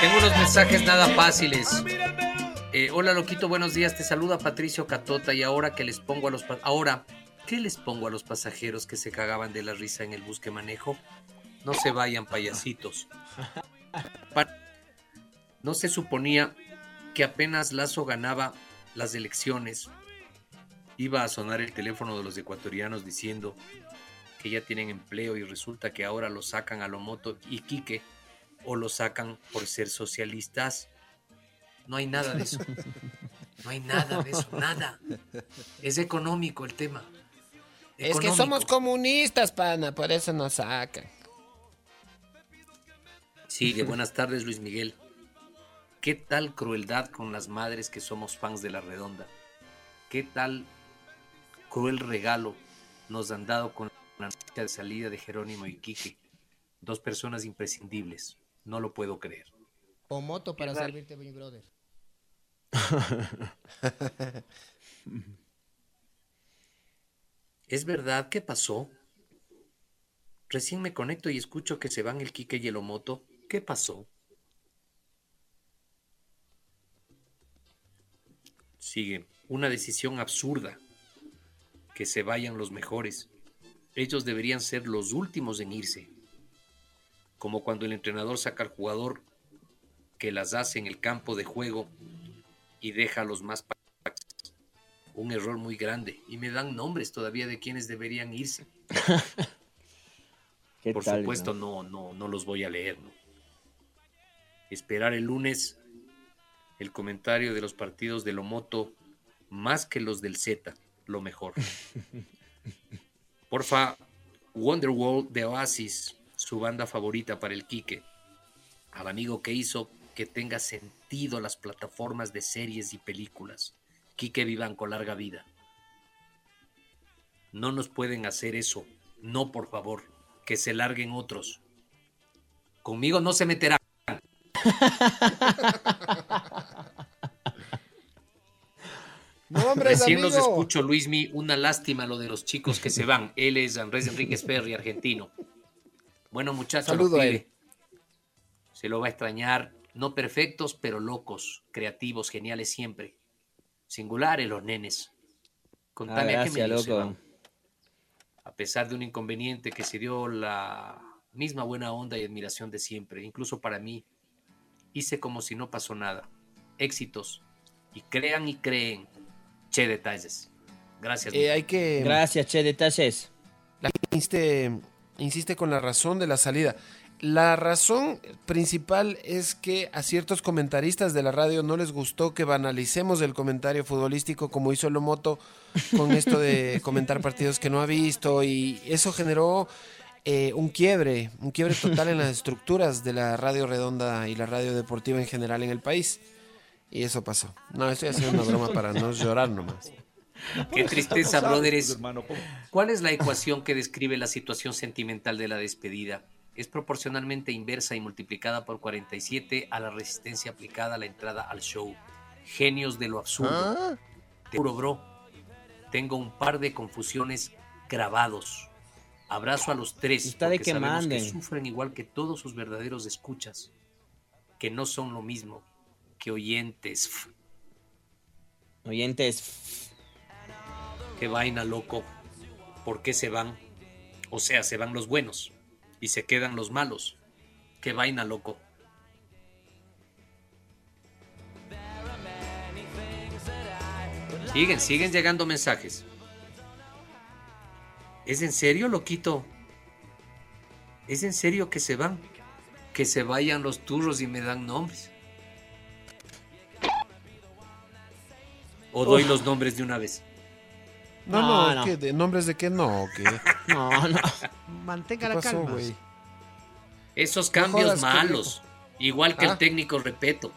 Tengo unos mensajes nada fáciles. Eh, hola loquito, buenos días. Te saluda Patricio Catota y ahora que les pongo a los ahora ¿qué les pongo a los pasajeros que se cagaban de la risa en el bus que manejo? No se vayan payasitos. Pa- No se suponía que apenas Lazo ganaba las elecciones iba a sonar el teléfono de los ecuatorianos diciendo que ya tienen empleo y resulta que ahora lo sacan a Lomoto y Quique o lo sacan por ser socialistas. No hay nada de eso. No hay nada de eso, nada. Es económico el tema. Es que somos comunistas, pana, por eso nos sacan. Sigue, buenas tardes Luis Miguel. ¿Qué tal crueldad con las madres que somos fans de la redonda? ¿Qué tal cruel regalo nos han dado con la noticia de salida de Jerónimo y Quique? Dos personas imprescindibles. No lo puedo creer. O moto para servirte, mi brother. ¿Es verdad? ¿Qué pasó? Recién me conecto y escucho que se van el Quique y el Omoto. ¿Qué pasó? Sigue. Una decisión absurda. Que se vayan los mejores. Ellos deberían ser los últimos en irse. Como cuando el entrenador saca al jugador que las hace en el campo de juego y deja a los más un error muy grande y me dan nombres todavía de quienes deberían irse. ¿Qué Por tal, supuesto no, no, no los voy a leer. ¿no? Esperar el lunes el comentario de los partidos de Lomoto más que los del Z, lo mejor. Porfa, Wonderwall de Oasis, su banda favorita para el Quique. Al amigo que hizo que tenga sentido las plataformas de series y películas. Quique Vivanco, larga vida. No nos pueden hacer eso. No, por favor. Que se larguen otros. Conmigo no se meterán. Nombres, Recién los escucho, Luismi. Una lástima lo de los chicos que se van. Él es Andrés Enríquez Perry, argentino. Bueno, muchachos, Saludo lo a él. Se lo va a extrañar. No perfectos, pero locos, creativos, geniales siempre. Singulares los nenes. Contame Ah, a qué gracias, medio se loco. van. A pesar de un inconveniente que se dio la misma buena onda y admiración de siempre, incluso para mí, hice como si no pasó nada. Éxitos. Y crean y creen. Che detalles. Gracias. Eh, hay que. Gracias, che, detalles. La insiste, insiste con la razón de la salida. La razón principal es que a ciertos comentaristas de la radio no les gustó que banalicemos el comentario futbolístico como hizo Lomoto con esto de comentar partidos que no ha visto y eso generó eh, un quiebre, un quiebre total en las estructuras de la radio redonda y la radio deportiva en general en el país. Y eso pasó. No, estoy haciendo una broma para no llorar nomás. Qué tristeza, brothers. ¿Cuál es la ecuación que describe la situación sentimental de la despedida? Es proporcionalmente inversa y multiplicada por 47 a la resistencia aplicada a la entrada al show. Genios de lo absurdo. Ah. Te juro, bro. Tengo un par de confusiones grabados. Abrazo a los tres Está de porque que sabemos que manden. sufren igual que todos sus verdaderos escuchas, que no son lo mismo que oyentes. Oyentes. Qué vaina, loco. ¿Por qué se van? O sea, se van los buenos y se quedan los malos. Qué vaina, loco. Siguen, siguen llegando mensajes. ¿Es en serio, loquito? ¿Es en serio que se van? Que se vayan los turros y me dan nombres. O doy Uf. los nombres de una vez. No, No, no, no. ¿qué? ¿De nombres de qué? No, ¿qué? No, no. Mantenga ¿Qué la pasó, calma. güey? Esos cambios malos. Igual que Ah. el técnico, repeto.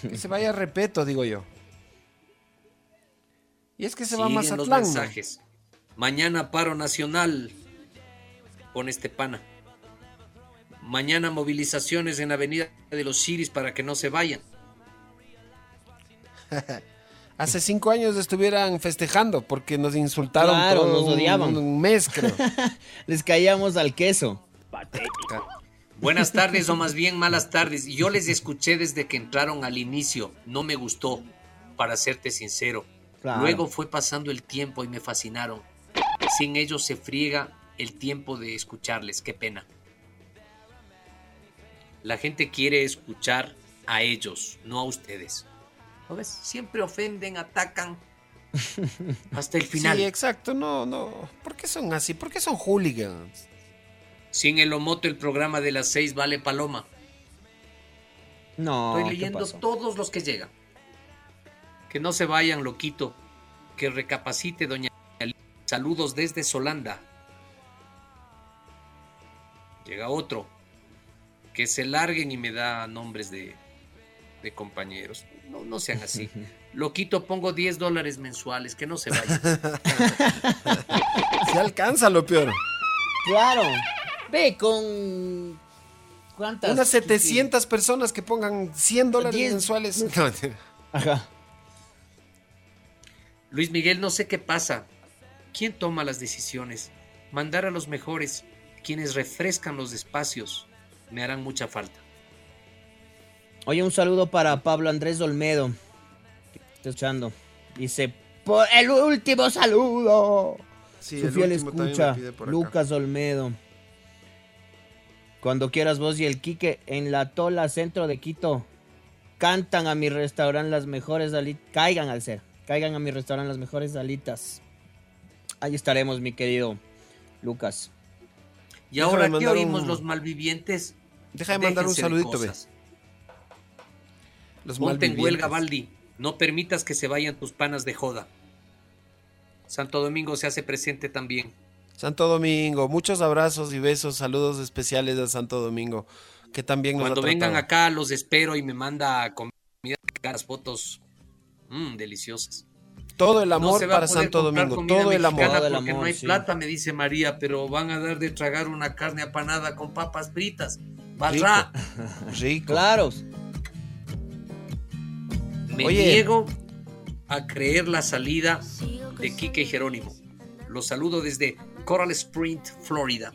Que se vaya repeto, digo yo. Y es que se va a los mensajes. Mañana paro nacional. Con este pana. Mañana movilizaciones en Avenida de los Chiris para que no se vayan. Hace cinco años estuvieran festejando porque nos insultaron Claro, todo nos un- odiaban. Un, mes, creo. Les caíamos al queso. Buenas tardes o más bien malas tardes. Yo les escuché desde que entraron al inicio. No me gustó, para serte sincero. Claro. Luego fue pasando el tiempo y me fascinaron. Sin ellos se friega el tiempo de escucharles. Qué pena. La gente quiere escuchar a ellos, no a ustedes. ¿Lo ves? Siempre ofenden, atacan. Hasta el final. Sí, exacto. No, no. ¿Por qué son así? ¿Por qué son hooligans? Sin el Omoto el programa de las seis vale paloma. No, Estoy ¿qué leyendo todos los que llegan. Que no se vayan, loquito. Que recapacite, doña. Saludos desde Solanda. Llega otro. Que se larguen y me da nombres de, de compañeros. No, no sean así. Loquito, pongo 10 dólares mensuales. Que no se vayan. Se alcanza lo peor. Claro. Ve con. ¿Cuántas? Unas 700 personas que pongan 100 dólares mensuales. No. Ajá. Luis Miguel, no sé qué pasa. ¿Quién toma las decisiones? Mandar a los mejores, quienes refrescan los espacios, me harán mucha falta. Oye, un saludo para Pablo Andrés Olmedo. está escuchando. Dice, por el último saludo. Sí, Su el fiel último también me escucha, pide por acá. Lucas Olmedo. Cuando quieras vos y el Quique en la Tola, centro de Quito, cantan a mi restaurante las mejores alitas. Caigan al ser, caigan a mi restaurante las mejores alitas. Ahí estaremos, mi querido Lucas. Y ahora que oímos un- los malvivientes, Deja de mandar un de saludito, cosas. Los Ponte en huelga. Baldi. No permitas que se vayan tus panas de joda. Santo Domingo se hace presente también. Santo Domingo, muchos abrazos y besos, saludos especiales a Santo Domingo, que también nos Cuando ha vengan acá, los espero y me manda comida, las fotos mm, deliciosas. Todo el No amor a para Santo Domingo, todo el amor. Todo el amor, no hay sí. plata, me dice María, pero van a dar de tragar una carne apanada con papas fritas. Rico. Barra, Rico. Claro. Me Oye. niego a creer la salida de Quique y Jerónimo. Los saludo desde Coral Sprint, Florida.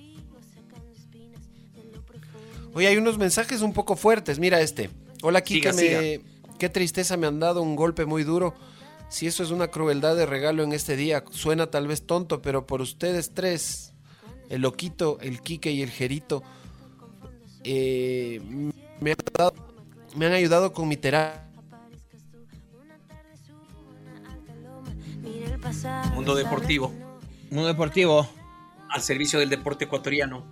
Oye, hay unos mensajes un poco fuertes. Mira este. Hola, Kike. Siga, me... Qué tristeza me han dado un golpe muy duro. Si eso es una crueldad de regalo en este día, suena tal vez tonto, pero por ustedes tres, el loquito, el Quique y el Jerito, eh, me, han ayudado, me han ayudado con mi terapia. Mundo Deportivo, Mundo Deportivo. al servicio del deporte ecuatoriano.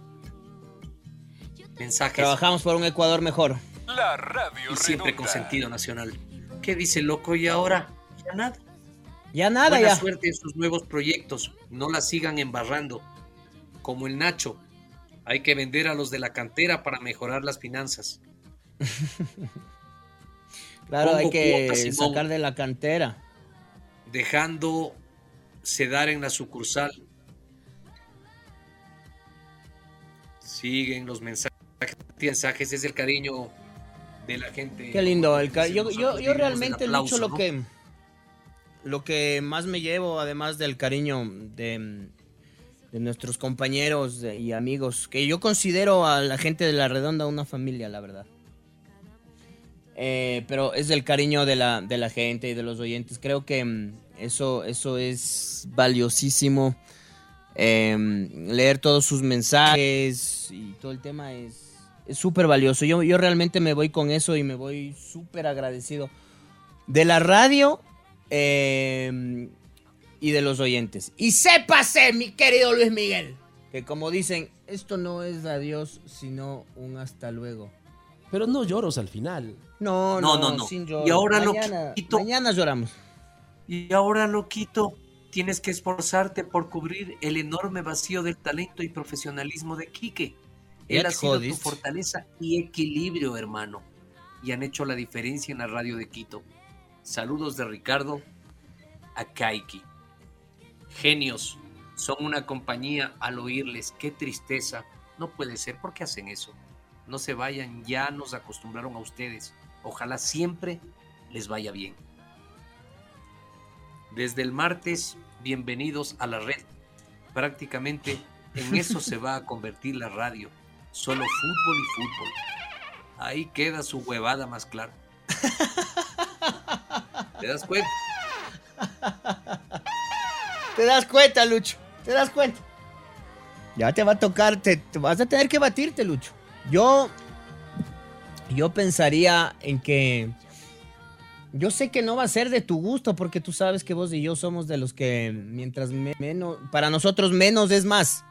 Mensajes Trabajamos por un Ecuador mejor. La radio y siempre con sentido nacional. ¿Qué dice el loco? ¿Y ahora? Ya nada. Ya nada, Buena ya. suerte en sus nuevos proyectos. No la sigan embarrando. Como el Nacho. Hay que vender a los de la cantera para mejorar las finanzas. Claro, Pongo hay que sacar de la cantera. Dejando sedar en la sucursal. Siguen los mensajes. Mensajes es el cariño de la gente. Qué lindo. El yo, yo, yo realmente aplauso, lo ¿no? que lo que más me llevo, además del cariño de, de nuestros compañeros y amigos, que yo considero a la gente de la redonda una familia, la verdad. Eh, pero es el cariño de la, de la gente y de los oyentes. Creo que mm, eso, eso es valiosísimo. Eh, leer todos sus mensajes y todo el tema es es súper valioso. Yo, yo realmente me voy con eso y me voy súper agradecido de la radio eh, y de los oyentes. Y sépase, mi querido Luis Miguel, que como dicen, esto no es adiós, sino un hasta luego. Pero no lloros al final. No, no, No, no, no. sin llorar. Y ahora lo mañana, quito. mañana lloramos. Y ahora, loquito, tienes que esforzarte por cubrir el enorme vacío del talento y profesionalismo de Quique. Él ha sido tu fortaleza y equilibrio, hermano. Y han hecho la diferencia en la radio de Quito. Saludos de Ricardo a Kaiki. Genios, son una compañía al oírles. Qué tristeza. No puede ser. ¿Por qué hacen eso? No se vayan, ya nos acostumbraron a ustedes. Ojalá siempre les vaya bien. Desde el martes, bienvenidos a la red. Prácticamente en eso se va a convertir la radio. Solo fútbol y fútbol. Ahí queda su huevada más clara. ¿Te das cuenta? Te das cuenta, Lucho. Te das cuenta. Ya te va a tocar, te, vas a tener que batirte, Lucho. Yo, yo pensaría en que, yo sé que no va a ser de tu gusto porque tú sabes que vos y yo somos de los que mientras me- menos, para nosotros menos es más.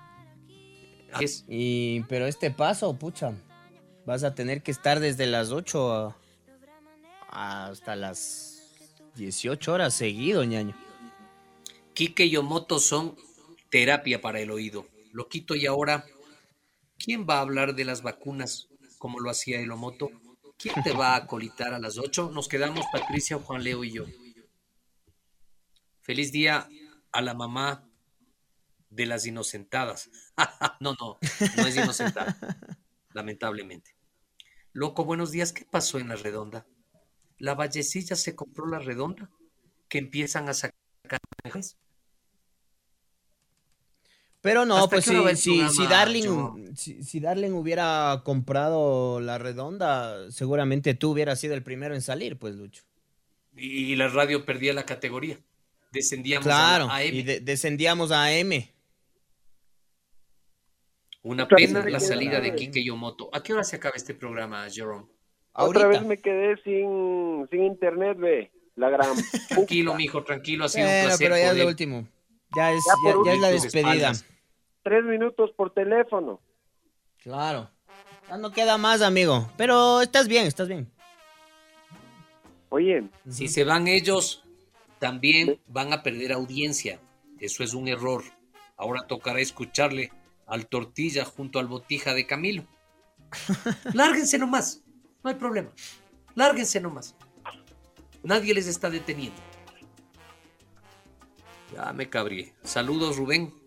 Es. Y, pero este paso, pucha, vas a tener que estar desde las 8 a- hasta las 18 horas seguido, ñaño. Quique y Omoto son terapia para el oído. Lo quito y ahora, ¿quién va a hablar de las vacunas como lo hacía el Omoto? ¿Quién te va a colitar a las 8? Nos quedamos Patricia, Juan Leo y yo. Feliz día a la mamá de las inocentadas. no, no, no es inocentada, lamentablemente. Loco, buenos días. ¿Qué pasó en la redonda? La vallecilla se compró la redonda, que empiezan a sacar. Pero no, ¿Hasta pues si, si, Darling, si, si Darling hubiera comprado la redonda, seguramente tú hubieras sido el primero en salir, pues, Lucho. Y la radio perdía la categoría. Descendíamos Claro, a y de- descendíamos a M. Una pena la salida de Quique Yomoto. ¿A qué hora se acaba este programa, Jerome? Otra vez me quedé sin, sin internet, ve. La gran. Tranquilo, mijo, tranquilo. Ha sido un placer. pero ya es lo último. Ya es, Ya ya, por ya es la despedida. espaldas. Tres minutos por teléfono. Claro. Ya no queda más, amigo. Pero estás bien, estás bien. Oye. Si se van ellos, también van a perder audiencia. Eso es un error. Ahora tocará escucharle al tortilla junto al botija de Camilo. Lárguense nomás. No hay problema. Lárguense nomás. Nadie les está deteniendo. Ya me cabrié. Saludos, Rubén.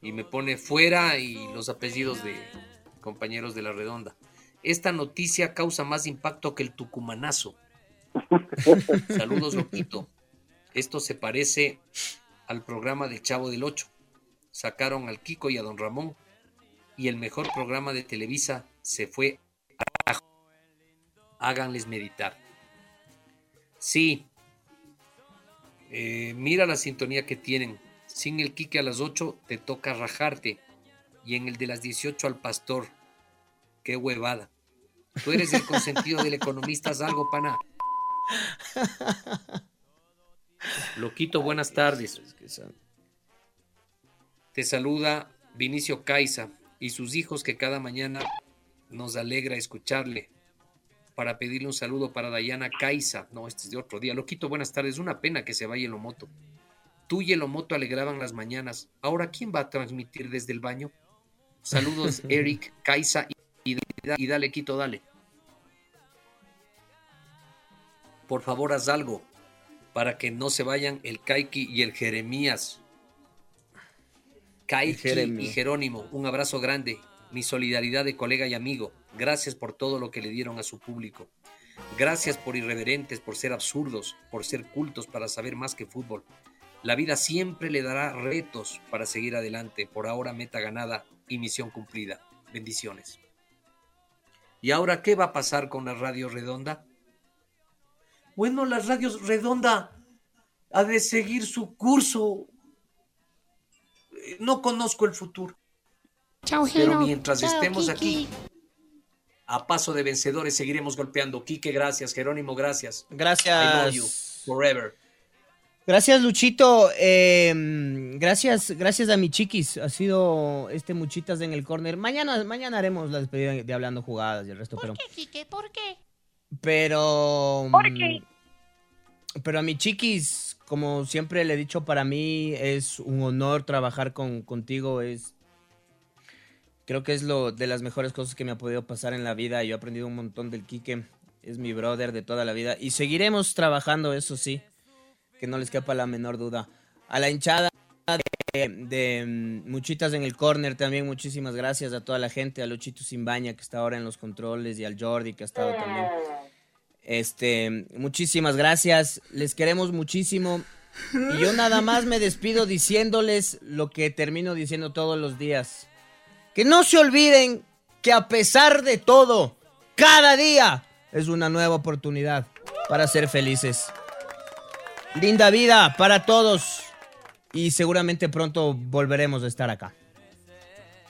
Y me pone fuera y los apellidos de compañeros de la redonda. Esta noticia causa más impacto que el tucumanazo. Saludos, loquito. Esto se parece al programa del Chavo del Ocho. Sacaron al Kiko y a Don Ramón. Y el mejor programa de Televisa se fue a... Háganles meditar. Sí. Eh, mira la sintonía que tienen. Sin el Quique a las 8 te toca rajarte. Y en el de las 18 al pastor. Qué huevada. Tú eres el consentido del economista, haz algo, pana. Loquito, buenas tardes. Te saluda Vinicio Caiza y sus hijos que cada mañana nos alegra escucharle. Para pedirle un saludo para Dayana Caiza. No, este es de otro día. Loquito, buenas tardes. Una pena que se vaya el Omoto. Tú y el Omoto alegraban las mañanas. Ahora, ¿quién va a transmitir desde el baño? Saludos, Eric, Caiza y, y, y dale, Quito, dale. Por favor, haz algo para que no se vayan el Kaiki y el Jeremías. Kaiki Jeremy. y Jerónimo, un abrazo grande. Mi solidaridad de colega y amigo. Gracias por todo lo que le dieron a su público. Gracias por irreverentes, por ser absurdos, por ser cultos para saber más que fútbol. La vida siempre le dará retos para seguir adelante. Por ahora, meta ganada y misión cumplida. Bendiciones. ¿Y ahora qué va a pasar con la radio redonda? Bueno, la radio redonda ha de seguir su curso. Eh, No conozco el futuro. Chao, Pero mientras estemos Kiki. aquí, a paso de vencedores, seguiremos golpeando. Quique, gracias. Jerónimo, gracias. Gracias. I love you forever. Gracias, Luchito. Eh, gracias, gracias a mi chiquis. Ha sido este Muchitas en el corner. Mañana, mañana haremos la despedida de hablando jugadas y el resto, pero. ¿Qué, Quique? ¿Por qué? Pero. ¿Por qué? mm, Pero a mi chiquis, como siempre le he dicho, para mí es un honor trabajar con, contigo. Es. Creo que es lo de las mejores cosas que me ha podido pasar en la vida. Yo he aprendido un montón del Quique. Es mi brother de toda la vida. Y seguiremos trabajando, eso sí. Que no les quepa la menor duda. A la hinchada de, de, mm, Muchitas en el corner también, muchísimas gracias a toda la gente. A Luchito Simbaña, que está ahora en los controles. Y al Jordi, que ha estado también. Este, muchísimas gracias. Les queremos muchísimo. Y yo nada más me despido diciéndoles lo que termino diciendo todos los días. Que no se olviden que a pesar de todo, cada día es una nueva oportunidad para ser felices. Linda vida para todos y seguramente pronto volveremos a estar acá.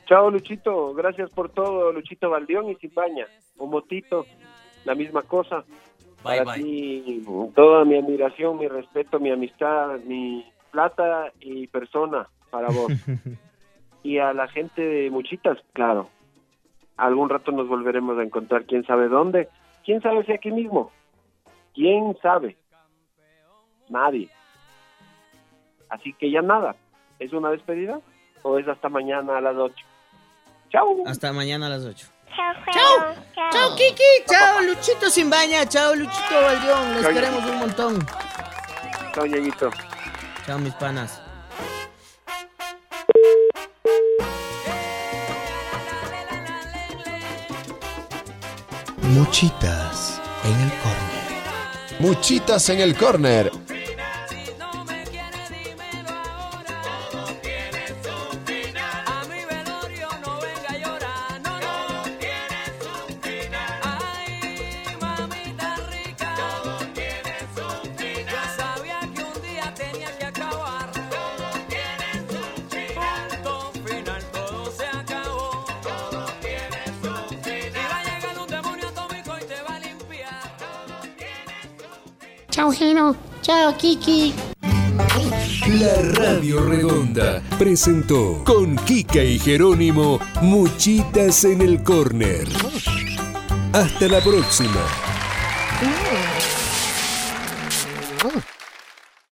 Chao, Luchito. Gracias por todo, Luchito Valdión y Cimpaña. O Motito, la misma cosa. Bye, Para bye. ti, toda mi admiración, mi respeto, mi amistad, mi plata y persona para vos. y a la gente de Muchitas, claro. Algún rato nos volveremos a encontrar, quién sabe dónde. ¿Quién sabe si aquí mismo? ¿Quién sabe? Nadie. Así que ya nada. ¿Es una despedida? ¿O es hasta mañana a las 8? Chao. Hasta mañana a las 8. Chao. Chao, Kiki. Chao, Luchito sin baña. Chao, Luchito Valdión. Les Chao, queremos un montón. Chao, Ñeñito. Chao, mis panas. Muchitas en el córner. Muchitas en el corner. La Radio Redonda presentó con Kika y Jerónimo Muchitas en el Corner. Hasta la próxima.